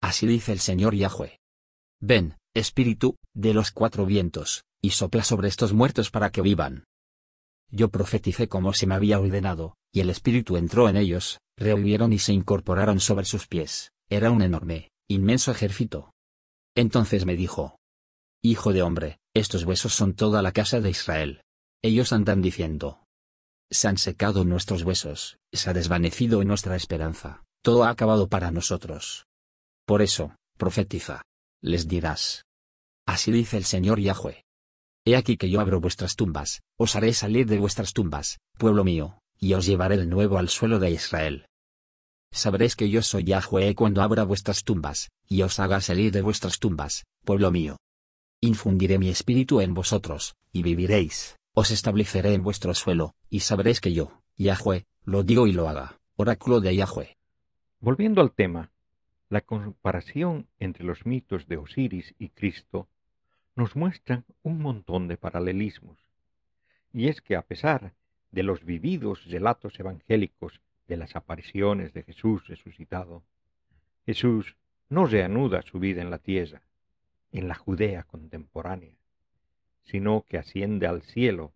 Así dice el Señor Yahweh. Ven, espíritu, de los cuatro vientos, y sopla sobre estos muertos para que vivan. Yo profeticé como se me había ordenado, y el espíritu entró en ellos, revivieron y se incorporaron sobre sus pies, era un enorme, inmenso ejército. Entonces me dijo, Hijo de hombre, estos huesos son toda la casa de Israel. Ellos andan diciendo, se han secado nuestros huesos, se ha desvanecido nuestra esperanza, todo ha acabado para nosotros. Por eso, profetiza. Les dirás. Así dice el Señor Yahweh. He aquí que yo abro vuestras tumbas, os haré salir de vuestras tumbas, pueblo mío, y os llevaré de nuevo al suelo de Israel. Sabréis que yo soy Yahweh cuando abra vuestras tumbas, y os haga salir de vuestras tumbas, pueblo mío. Infundiré mi espíritu en vosotros, y viviréis os estableceré en vuestro suelo, y sabréis que yo, Yahweh, lo digo y lo haga. Oráculo de Yahweh. Volviendo al tema, la comparación entre los mitos de Osiris y Cristo nos muestra un montón de paralelismos. Y es que a pesar de los vividos relatos evangélicos de las apariciones de Jesús resucitado, Jesús no reanuda su vida en la tierra, en la Judea contemporánea, sino que asciende al cielo,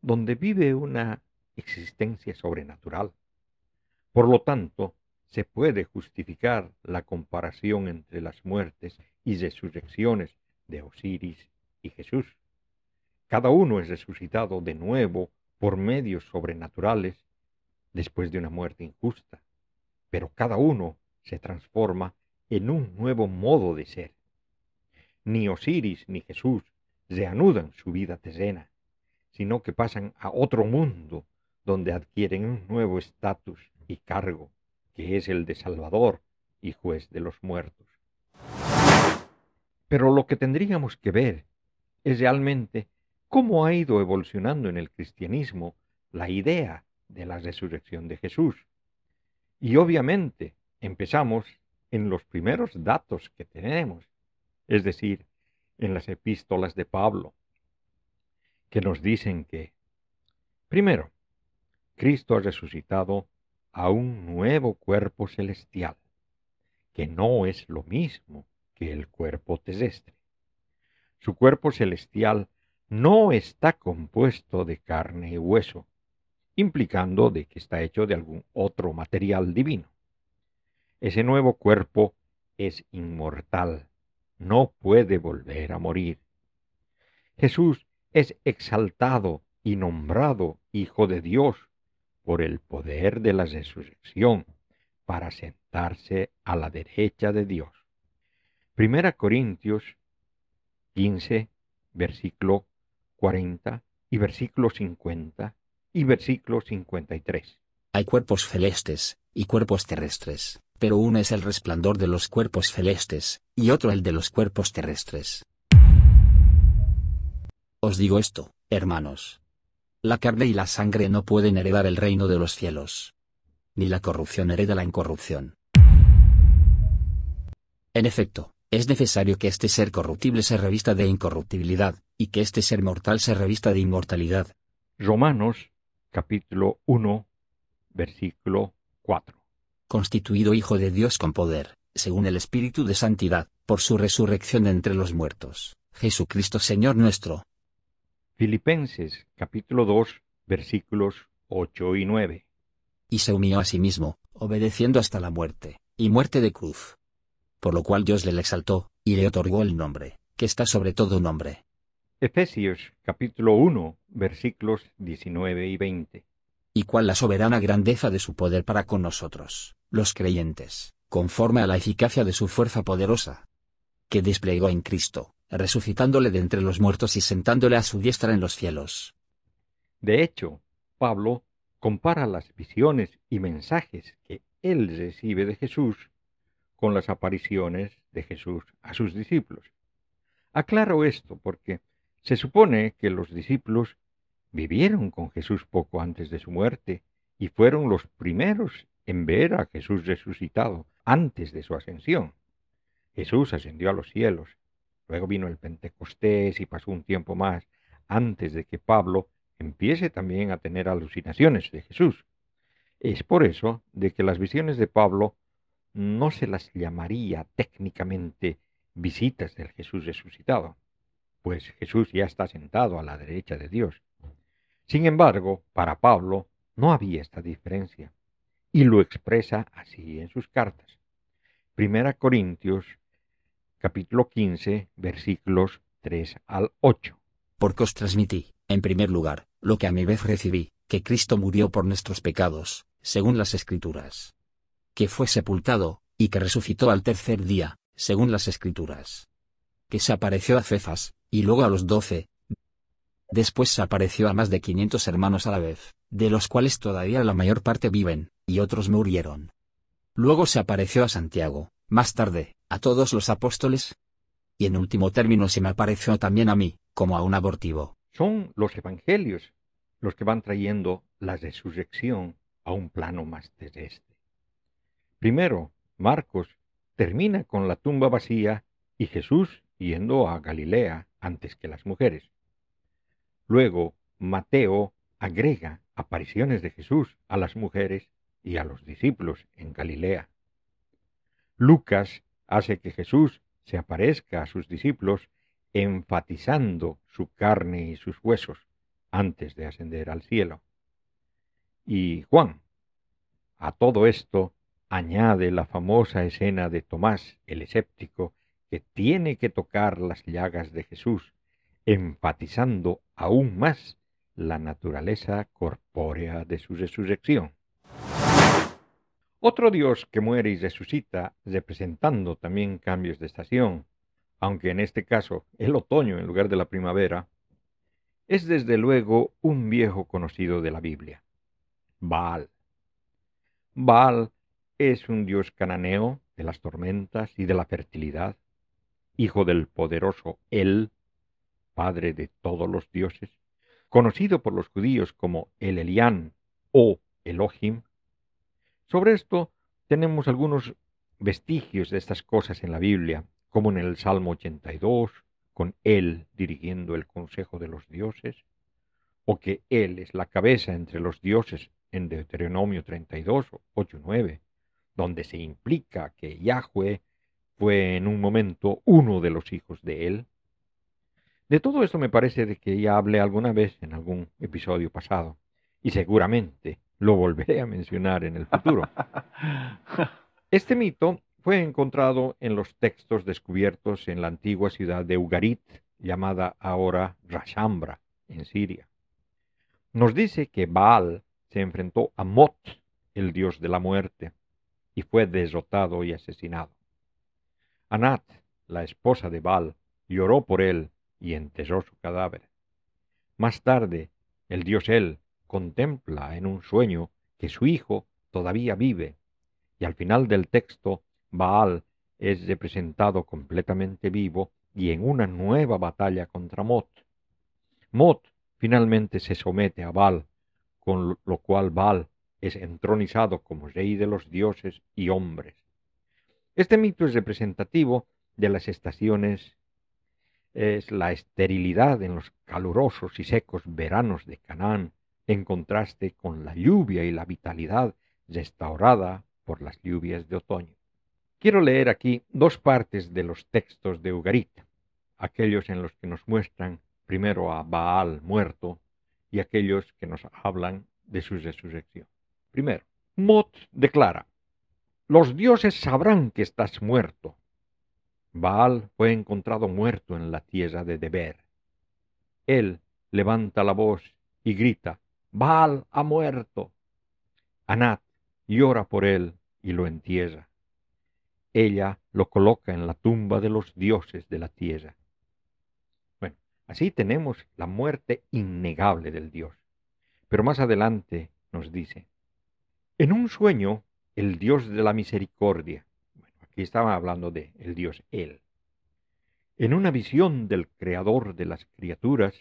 donde vive una existencia sobrenatural. Por lo tanto, se puede justificar la comparación entre las muertes y resurrecciones de Osiris y Jesús. Cada uno es resucitado de nuevo por medios sobrenaturales después de una muerte injusta, pero cada uno se transforma en un nuevo modo de ser. Ni Osiris ni Jesús reanudan su vida terrena, sino que pasan a otro mundo donde adquieren un nuevo estatus y cargo, que es el de Salvador y juez de los muertos. Pero lo que tendríamos que ver es realmente cómo ha ido evolucionando en el cristianismo la idea de la resurrección de Jesús. Y obviamente empezamos en los primeros datos que tenemos, es decir, en las epístolas de Pablo, que nos dicen que, primero, Cristo ha resucitado a un nuevo cuerpo celestial, que no es lo mismo que el cuerpo terrestre. Su cuerpo celestial no está compuesto de carne y hueso, implicando de que está hecho de algún otro material divino. Ese nuevo cuerpo es inmortal, no puede volver a morir. Jesús es exaltado y nombrado Hijo de Dios por el poder de la resurrección para sentarse a la derecha de Dios. Primera Corintios 15, versículo 40 y versículo 50 y versículo 53. Hay cuerpos celestes y cuerpos terrestres, pero uno es el resplandor de los cuerpos celestes, y otro el de los cuerpos terrestres. Os digo esto, hermanos. La carne y la sangre no pueden heredar el reino de los cielos. Ni la corrupción hereda la incorrupción. En efecto, es necesario que este ser corruptible se revista de incorruptibilidad, y que este ser mortal se revista de inmortalidad. Romanos capítulo 1, versículo 4. Constituido Hijo de Dios con poder, según el Espíritu de Santidad, por su resurrección de entre los muertos, Jesucristo Señor nuestro. Filipenses capítulo 2, versículos 8 y 9. Y se humilló a sí mismo, obedeciendo hasta la muerte, y muerte de cruz. Por lo cual Dios le exaltó, y le otorgó el nombre, que está sobre todo nombre. Efesios capítulo 1, versículos 19 y 20. Y cuál la soberana grandeza de su poder para con nosotros, los creyentes, conforme a la eficacia de su fuerza poderosa, que desplegó en Cristo, resucitándole de entre los muertos y sentándole a su diestra en los cielos. De hecho, Pablo compara las visiones y mensajes que él recibe de Jesús con las apariciones de Jesús a sus discípulos. Aclaro esto porque se supone que los discípulos vivieron con Jesús poco antes de su muerte y fueron los primeros en ver a Jesús resucitado antes de su ascensión. Jesús ascendió a los cielos, luego vino el Pentecostés y pasó un tiempo más antes de que Pablo empiece también a tener alucinaciones de Jesús. Es por eso de que las visiones de Pablo no se las llamaría técnicamente visitas del Jesús resucitado, pues Jesús ya está sentado a la derecha de Dios. Sin embargo, para Pablo no había esta diferencia, y lo expresa así en sus cartas. Primera Corintios capítulo 15 versículos 3 al 8. Porque os transmití, en primer lugar, lo que a mi vez recibí, que Cristo murió por nuestros pecados, según las Escrituras. Que fue sepultado, y que resucitó al tercer día, según las Escrituras. Que se apareció a Cefas, y luego a los doce. Después apareció a más de quinientos hermanos a la vez, de los cuales todavía la mayor parte viven, y otros murieron. Luego se apareció a Santiago, más tarde, a todos los apóstoles. Y en último término se me apareció también a mí, como a un abortivo. Son los evangelios los que van trayendo la resurrección a un plano más terrestre. Primero, Marcos termina con la tumba vacía y Jesús yendo a Galilea antes que las mujeres. Luego, Mateo agrega apariciones de Jesús a las mujeres y a los discípulos en Galilea. Lucas hace que Jesús se aparezca a sus discípulos enfatizando su carne y sus huesos antes de ascender al cielo. Y Juan, a todo esto, añade la famosa escena de Tomás el escéptico que tiene que tocar las llagas de Jesús, enfatizando aún más la naturaleza corpórea de su resurrección. Otro Dios que muere y resucita, representando también cambios de estación, aunque en este caso el otoño en lugar de la primavera, es desde luego un viejo conocido de la Biblia, Baal. Baal es un dios cananeo de las tormentas y de la fertilidad, hijo del poderoso El, padre de todos los dioses, conocido por los judíos como el Elián o Elohim. Sobre esto tenemos algunos vestigios de estas cosas en la Biblia, como en el Salmo 82, con él dirigiendo el consejo de los dioses, o que él es la cabeza entre los dioses en Deuteronomio 32, 8 9, donde se implica que Yahweh fue en un momento uno de los hijos de él. De todo esto me parece que ya hablé alguna vez en algún episodio pasado, y seguramente lo volveré a mencionar en el futuro. Este mito fue encontrado en los textos descubiertos en la antigua ciudad de Ugarit, llamada ahora Rashambra, en Siria. Nos dice que Baal se enfrentó a Mot, el dios de la muerte, y fue derrotado y asesinado. Anat, la esposa de Baal, lloró por él y enterró su cadáver. Más tarde, el dios El contempla en un sueño que su hijo todavía vive, y al final del texto Baal es representado completamente vivo y en una nueva batalla contra Mot. Mot finalmente se somete a Baal, con lo cual Baal es entronizado como rey de los dioses y hombres. Este mito es representativo de las estaciones, es la esterilidad en los calurosos y secos veranos de Canaán, en contraste con la lluvia y la vitalidad restaurada por las lluvias de otoño. Quiero leer aquí dos partes de los textos de Ugarit, aquellos en los que nos muestran primero a Baal muerto y aquellos que nos hablan de su resurrección. Primero, Mot declara, los dioses sabrán que estás muerto. Baal fue encontrado muerto en la tierra de Deber. Él levanta la voz y grita, Baal ha muerto. Anat llora por él y lo entierra. Ella lo coloca en la tumba de los dioses de la tierra. Bueno, así tenemos la muerte innegable del dios. Pero más adelante nos dice, en un sueño, el dios de la misericordia, bueno, aquí estaba hablando de el dios él, en una visión del creador de las criaturas,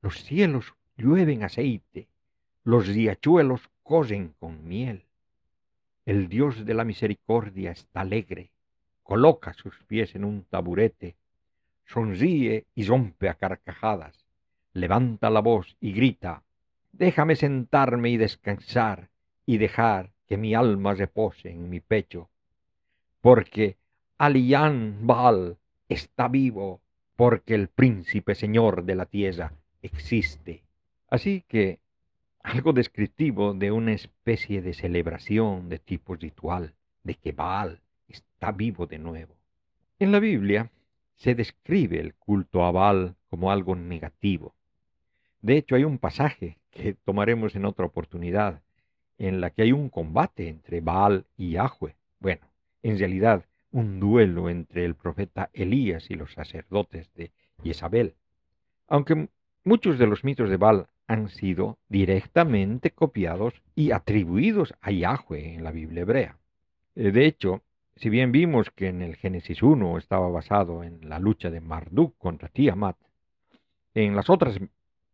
los cielos llueven aceite, los riachuelos corren con miel. El Dios de la misericordia está alegre, coloca sus pies en un taburete, sonríe y rompe a carcajadas, levanta la voz y grita, déjame sentarme y descansar y dejar que mi alma repose en mi pecho, porque Alián Baal está vivo, porque el príncipe señor de la tierra existe. Así que algo descriptivo de una especie de celebración de tipo ritual, de que Baal está vivo de nuevo. En la Biblia se describe el culto a Baal como algo negativo. De hecho, hay un pasaje que tomaremos en otra oportunidad, en la que hay un combate entre Baal y Yahweh. Bueno, en realidad, un duelo entre el profeta Elías y los sacerdotes de Jezabel. Aunque muchos de los mitos de Baal han sido directamente copiados y atribuidos a Yahweh en la Biblia hebrea. Eh, de hecho, si bien vimos que en el Génesis 1 estaba basado en la lucha de Marduk contra Tiamat, en las otras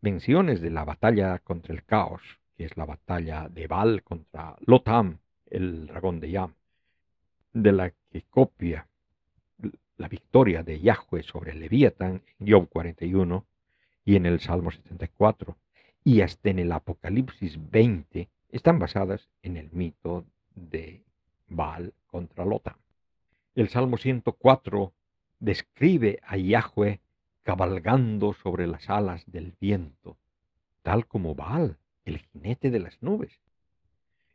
menciones de la batalla contra el caos, que es la batalla de Baal contra Lotam, el dragón de Yam, de la que copia la victoria de Yahweh sobre Leviatán en Job 41 y en el Salmo 74, y hasta en el Apocalipsis 20 están basadas en el mito de Baal contra Lota. El Salmo 104 describe a Yahweh cabalgando sobre las alas del viento, tal como Baal, el jinete de las nubes.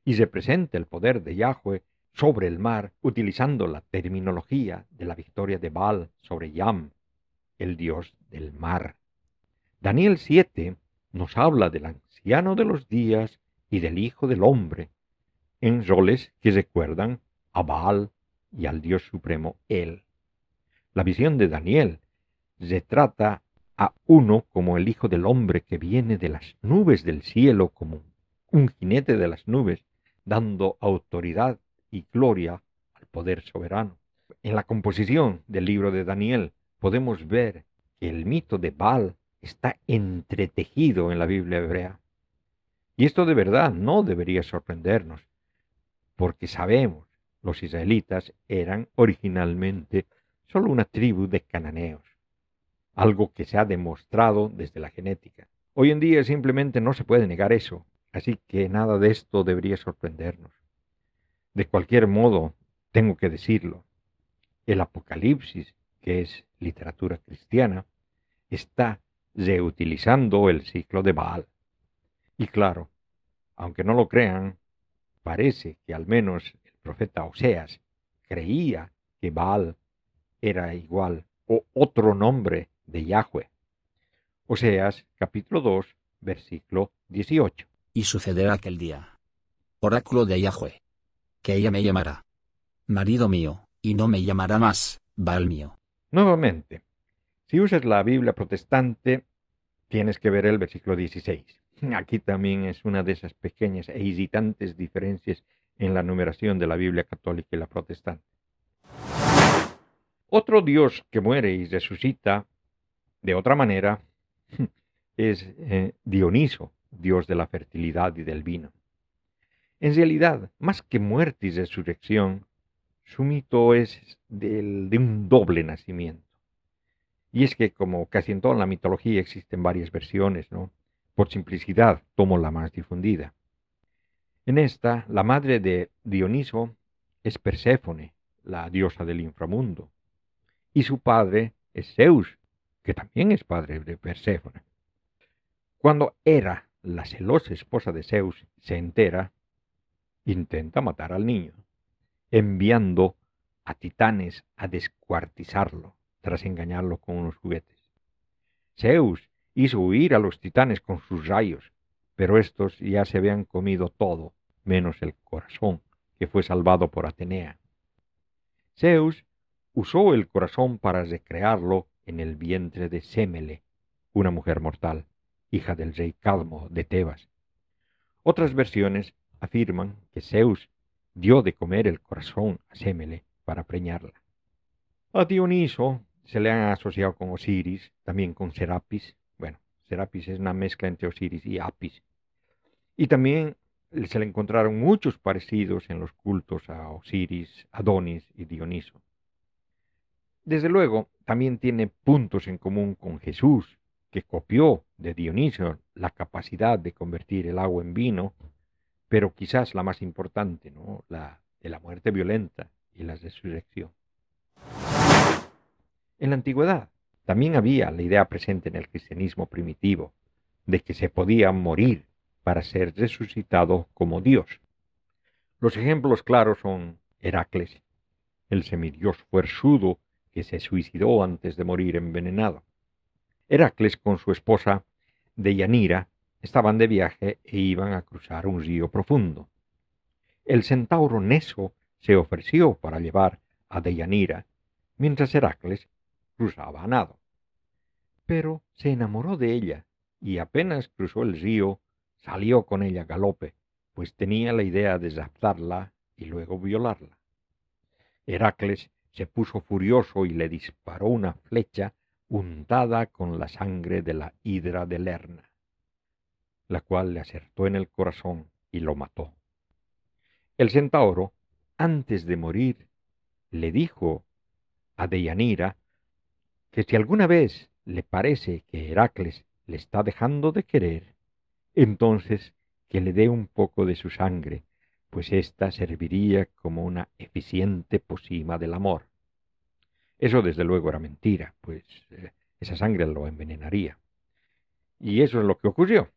Y se presenta el poder de Yahweh sobre el mar utilizando la terminología de la victoria de Baal sobre Yam, el dios del mar. Daniel 7 nos habla del anciano de los días y del Hijo del Hombre, en roles que recuerdan a Baal y al Dios Supremo Él. La visión de Daniel retrata a uno como el Hijo del Hombre que viene de las nubes del cielo como un jinete de las nubes, dando autoridad y gloria al poder soberano. En la composición del libro de Daniel podemos ver que el mito de Baal está entretejido en la Biblia hebrea. Y esto de verdad no debería sorprendernos, porque sabemos los israelitas eran originalmente solo una tribu de cananeos. algo que se ha demostrado desde la genética. Hoy en día simplemente no se puede negar eso, así que nada de esto debería sorprendernos. De cualquier modo, tengo que decirlo, el Apocalipsis, que es literatura cristiana, está reutilizando el ciclo de Baal. Y claro, aunque no lo crean, parece que al menos el profeta Oseas creía que Baal era igual o otro nombre de Yahweh. Oseas capítulo 2, versículo 18. Y sucederá aquel día. Oráculo de Yahweh. Que ella me llamará. Marido mío, y no me llamará más, Baal mío. Nuevamente, si usas la Biblia protestante, tienes que ver el versículo 16. Aquí también es una de esas pequeñas e hesitantes diferencias en la numeración de la Biblia católica y la protestante. Otro Dios que muere y resucita de otra manera es eh, Dioniso, Dios de la fertilidad y del vino. En realidad, más que muerte y resurrección, su mito es del, de un doble nacimiento. Y es que, como casi en toda la mitología existen varias versiones, ¿no? Por simplicidad tomo la más difundida. En esta, la madre de Dioniso es Perséfone, la diosa del inframundo, y su padre es Zeus, que también es padre de Perséfone. Cuando Hera, la celosa esposa de Zeus, se entera, intenta matar al niño, enviando a titanes a descuartizarlo tras engañarlo con unos juguetes. Zeus hizo huir a los titanes con sus rayos, pero estos ya se habían comido todo, menos el corazón, que fue salvado por Atenea. Zeus usó el corazón para recrearlo en el vientre de Semele, una mujer mortal, hija del rey Cadmo de Tebas. Otras versiones afirman que Zeus dio de comer el corazón a Semele para preñarla. A Dioniso se le han asociado con Osiris, también con Serapis. Bueno, Serapis es una mezcla entre Osiris y Apis. Y también se le encontraron muchos parecidos en los cultos a Osiris, Adonis y Dioniso. Desde luego, también tiene puntos en común con Jesús, que copió de Dioniso la capacidad de convertir el agua en vino, pero quizás la más importante, ¿no? la de la muerte violenta y la resurrección. En la antigüedad también había la idea presente en el cristianismo primitivo de que se podía morir para ser resucitado como Dios. Los ejemplos claros son Heracles, el semidios fuerzudo que se suicidó antes de morir envenenado. Heracles con su esposa Deyanira estaban de viaje e iban a cruzar un río profundo. El centauro Neso se ofreció para llevar a Deyanira, mientras Heracles cruzaba a nado. Pero se enamoró de ella y apenas cruzó el río salió con ella a galope, pues tenía la idea de raptarla y luego violarla. Heracles se puso furioso y le disparó una flecha untada con la sangre de la hidra de Lerna, la cual le acertó en el corazón y lo mató. El centauro, antes de morir, le dijo a Deyanira que si alguna vez le parece que Heracles le está dejando de querer, entonces que le dé un poco de su sangre, pues ésta serviría como una eficiente pócima del amor. Eso desde luego era mentira, pues eh, esa sangre lo envenenaría. Y eso es lo que ocurrió.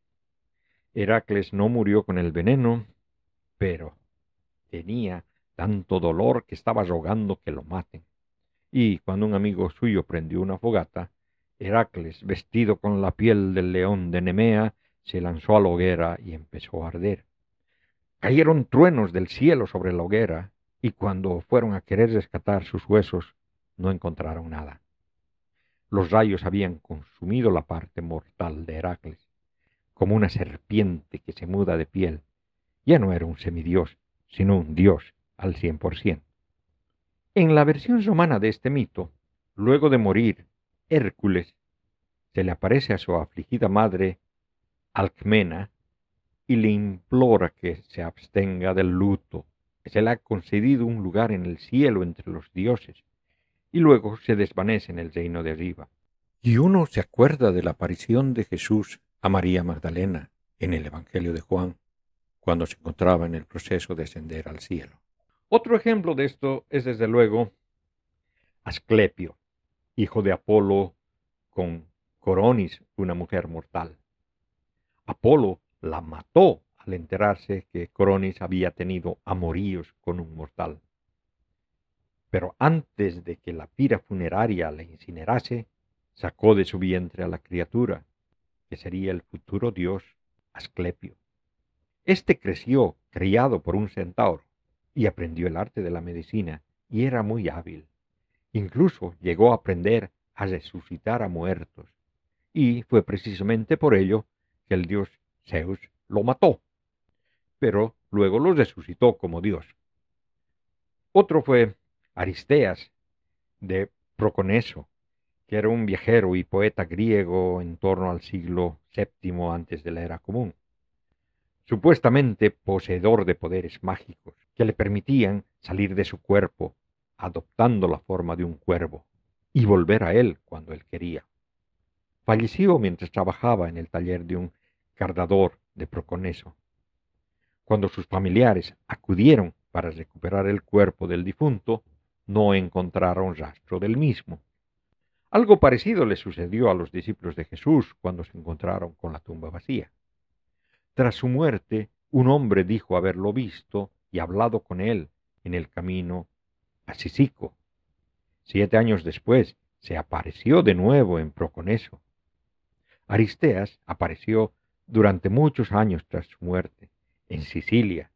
Heracles no murió con el veneno, pero tenía tanto dolor que estaba rogando que lo maten y cuando un amigo suyo prendió una fogata, Heracles, vestido con la piel del león de Nemea, se lanzó a la hoguera y empezó a arder. Cayeron truenos del cielo sobre la hoguera, y cuando fueron a querer rescatar sus huesos, no encontraron nada. Los rayos habían consumido la parte mortal de Heracles, como una serpiente que se muda de piel. Ya no era un semidios, sino un dios al cien por cien. En la versión romana de este mito, luego de morir Hércules, se le aparece a su afligida madre Alcmena y le implora que se abstenga del luto, que se le ha concedido un lugar en el cielo entre los dioses, y luego se desvanece en el reino de arriba. Y uno se acuerda de la aparición de Jesús a María Magdalena en el Evangelio de Juan, cuando se encontraba en el proceso de ascender al cielo. Otro ejemplo de esto es desde luego Asclepio, hijo de Apolo con Coronis, una mujer mortal. Apolo la mató al enterarse que Coronis había tenido amoríos con un mortal. Pero antes de que la pira funeraria la incinerase, sacó de su vientre a la criatura, que sería el futuro dios Asclepio. Este creció criado por un centauro y aprendió el arte de la medicina y era muy hábil. Incluso llegó a aprender a resucitar a muertos. Y fue precisamente por ello que el dios Zeus lo mató. Pero luego lo resucitó como dios. Otro fue Aristeas de Proconeso, que era un viajero y poeta griego en torno al siglo VII antes de la era común, supuestamente poseedor de poderes mágicos que le permitían salir de su cuerpo, adoptando la forma de un cuervo, y volver a él cuando él quería. Falleció mientras trabajaba en el taller de un cardador de Proconeso. Cuando sus familiares acudieron para recuperar el cuerpo del difunto, no encontraron rastro del mismo. Algo parecido le sucedió a los discípulos de Jesús cuando se encontraron con la tumba vacía. Tras su muerte, un hombre dijo haberlo visto y hablado con él en el camino a Sisico. Siete años después, se apareció de nuevo en Proconeso. Aristeas apareció durante muchos años tras su muerte en Sicilia.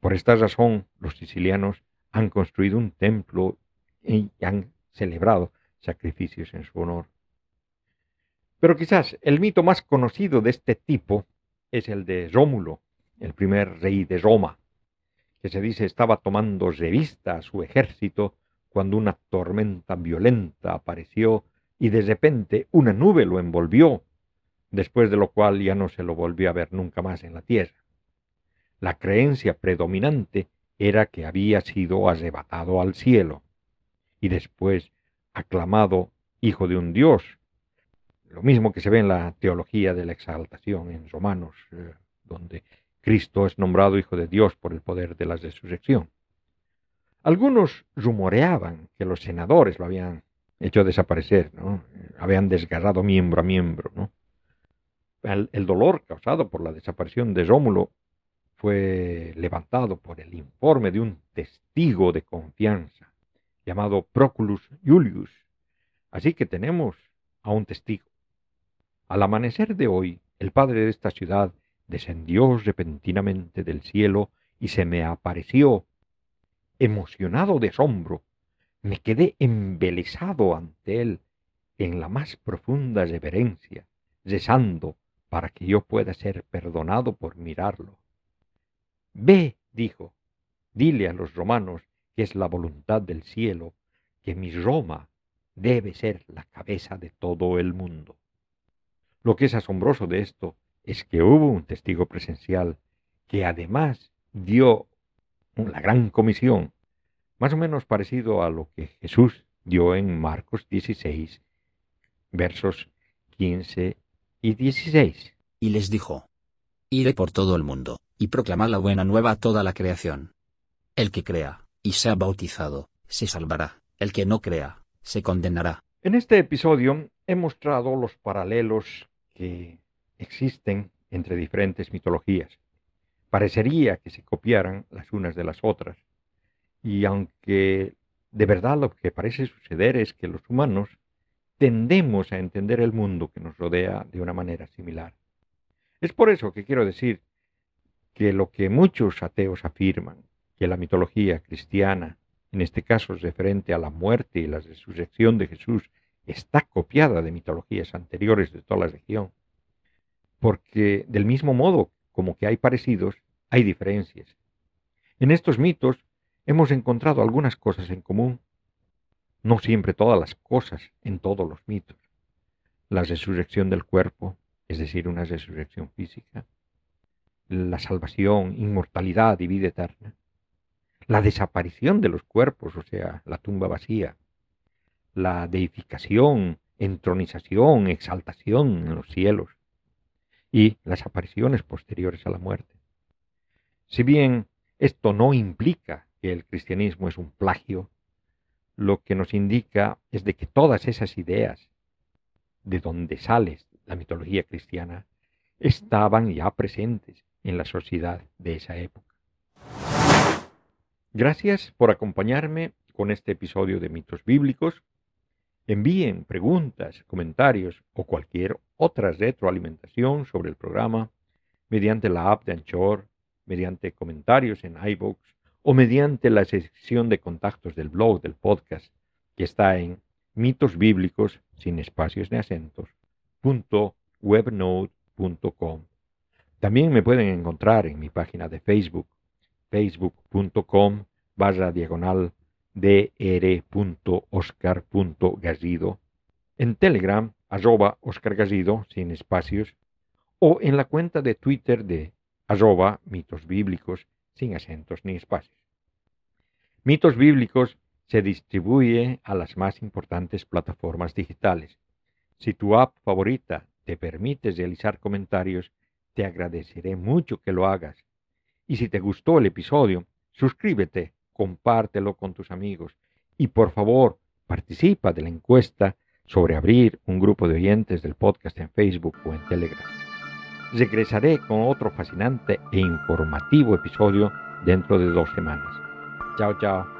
Por esta razón, los sicilianos han construido un templo y han celebrado sacrificios en su honor. Pero quizás el mito más conocido de este tipo es el de Rómulo, el primer rey de Roma, que se dice estaba tomando revista a su ejército cuando una tormenta violenta apareció y de repente una nube lo envolvió, después de lo cual ya no se lo volvió a ver nunca más en la tierra. La creencia predominante era que había sido arrebatado al cielo y después aclamado hijo de un dios, lo mismo que se ve en la teología de la exaltación en Romanos, eh, donde Cristo es nombrado hijo de Dios por el poder de la resurrección. Algunos rumoreaban que los senadores lo habían hecho desaparecer, ¿no? habían desgarrado miembro a miembro. ¿no? El, el dolor causado por la desaparición de Rómulo fue levantado por el informe de un testigo de confianza llamado Proculus Julius. Así que tenemos a un testigo. Al amanecer de hoy, el padre de esta ciudad descendió repentinamente del cielo y se me apareció. Emocionado de asombro, me quedé embelesado ante él en la más profunda reverencia, rezando para que yo pueda ser perdonado por mirarlo. Ve, dijo, dile a los romanos que es la voluntad del cielo, que mi Roma debe ser la cabeza de todo el mundo. Lo que es asombroso de esto es que hubo un testigo presencial que además dio la gran comisión, más o menos parecido a lo que Jesús dio en Marcos 16, versos 15 y 16. Y les dijo, Iré por todo el mundo, y proclamad la buena nueva a toda la creación. El que crea, y sea bautizado, se salvará. El que no crea, se condenará. En este episodio he mostrado los paralelos que existen entre diferentes mitologías. Parecería que se copiaran las unas de las otras. Y aunque de verdad lo que parece suceder es que los humanos tendemos a entender el mundo que nos rodea de una manera similar. Es por eso que quiero decir que lo que muchos ateos afirman, que la mitología cristiana, en este caso referente a la muerte y la resurrección de Jesús, está copiada de mitologías anteriores de toda la región. Porque del mismo modo como que hay parecidos, hay diferencias. En estos mitos hemos encontrado algunas cosas en común, no siempre todas las cosas en todos los mitos. La resurrección del cuerpo, es decir, una resurrección física, la salvación, inmortalidad y vida eterna, la desaparición de los cuerpos, o sea, la tumba vacía, la deificación entronización, exaltación en los cielos y las apariciones posteriores a la muerte. Si bien esto no implica que el cristianismo es un plagio, lo que nos indica es de que todas esas ideas de donde sale la mitología cristiana estaban ya presentes en la sociedad de esa época. Gracias por acompañarme con este episodio de mitos bíblicos. Envíen preguntas, comentarios o cualquier otra retroalimentación sobre el programa mediante la app de Anchor, mediante comentarios en iVoox o mediante la sección de contactos del blog del podcast que está en mitos bíblicos sin espacios ni acentos webnode.com. También me pueden encontrar en mi página de Facebook, facebook.com barra diagonal en Telegram, arroba Oscar sin espacios, o en la cuenta de Twitter de arroba mitos bíblicos sin acentos ni espacios. Mitos bíblicos se distribuye a las más importantes plataformas digitales. Si tu app favorita te permite realizar comentarios, te agradeceré mucho que lo hagas. Y si te gustó el episodio, suscríbete, compártelo con tus amigos y por favor participa de la encuesta sobre abrir un grupo de oyentes del podcast en Facebook o en Telegram. Regresaré con otro fascinante e informativo episodio dentro de dos semanas. Chao, chao.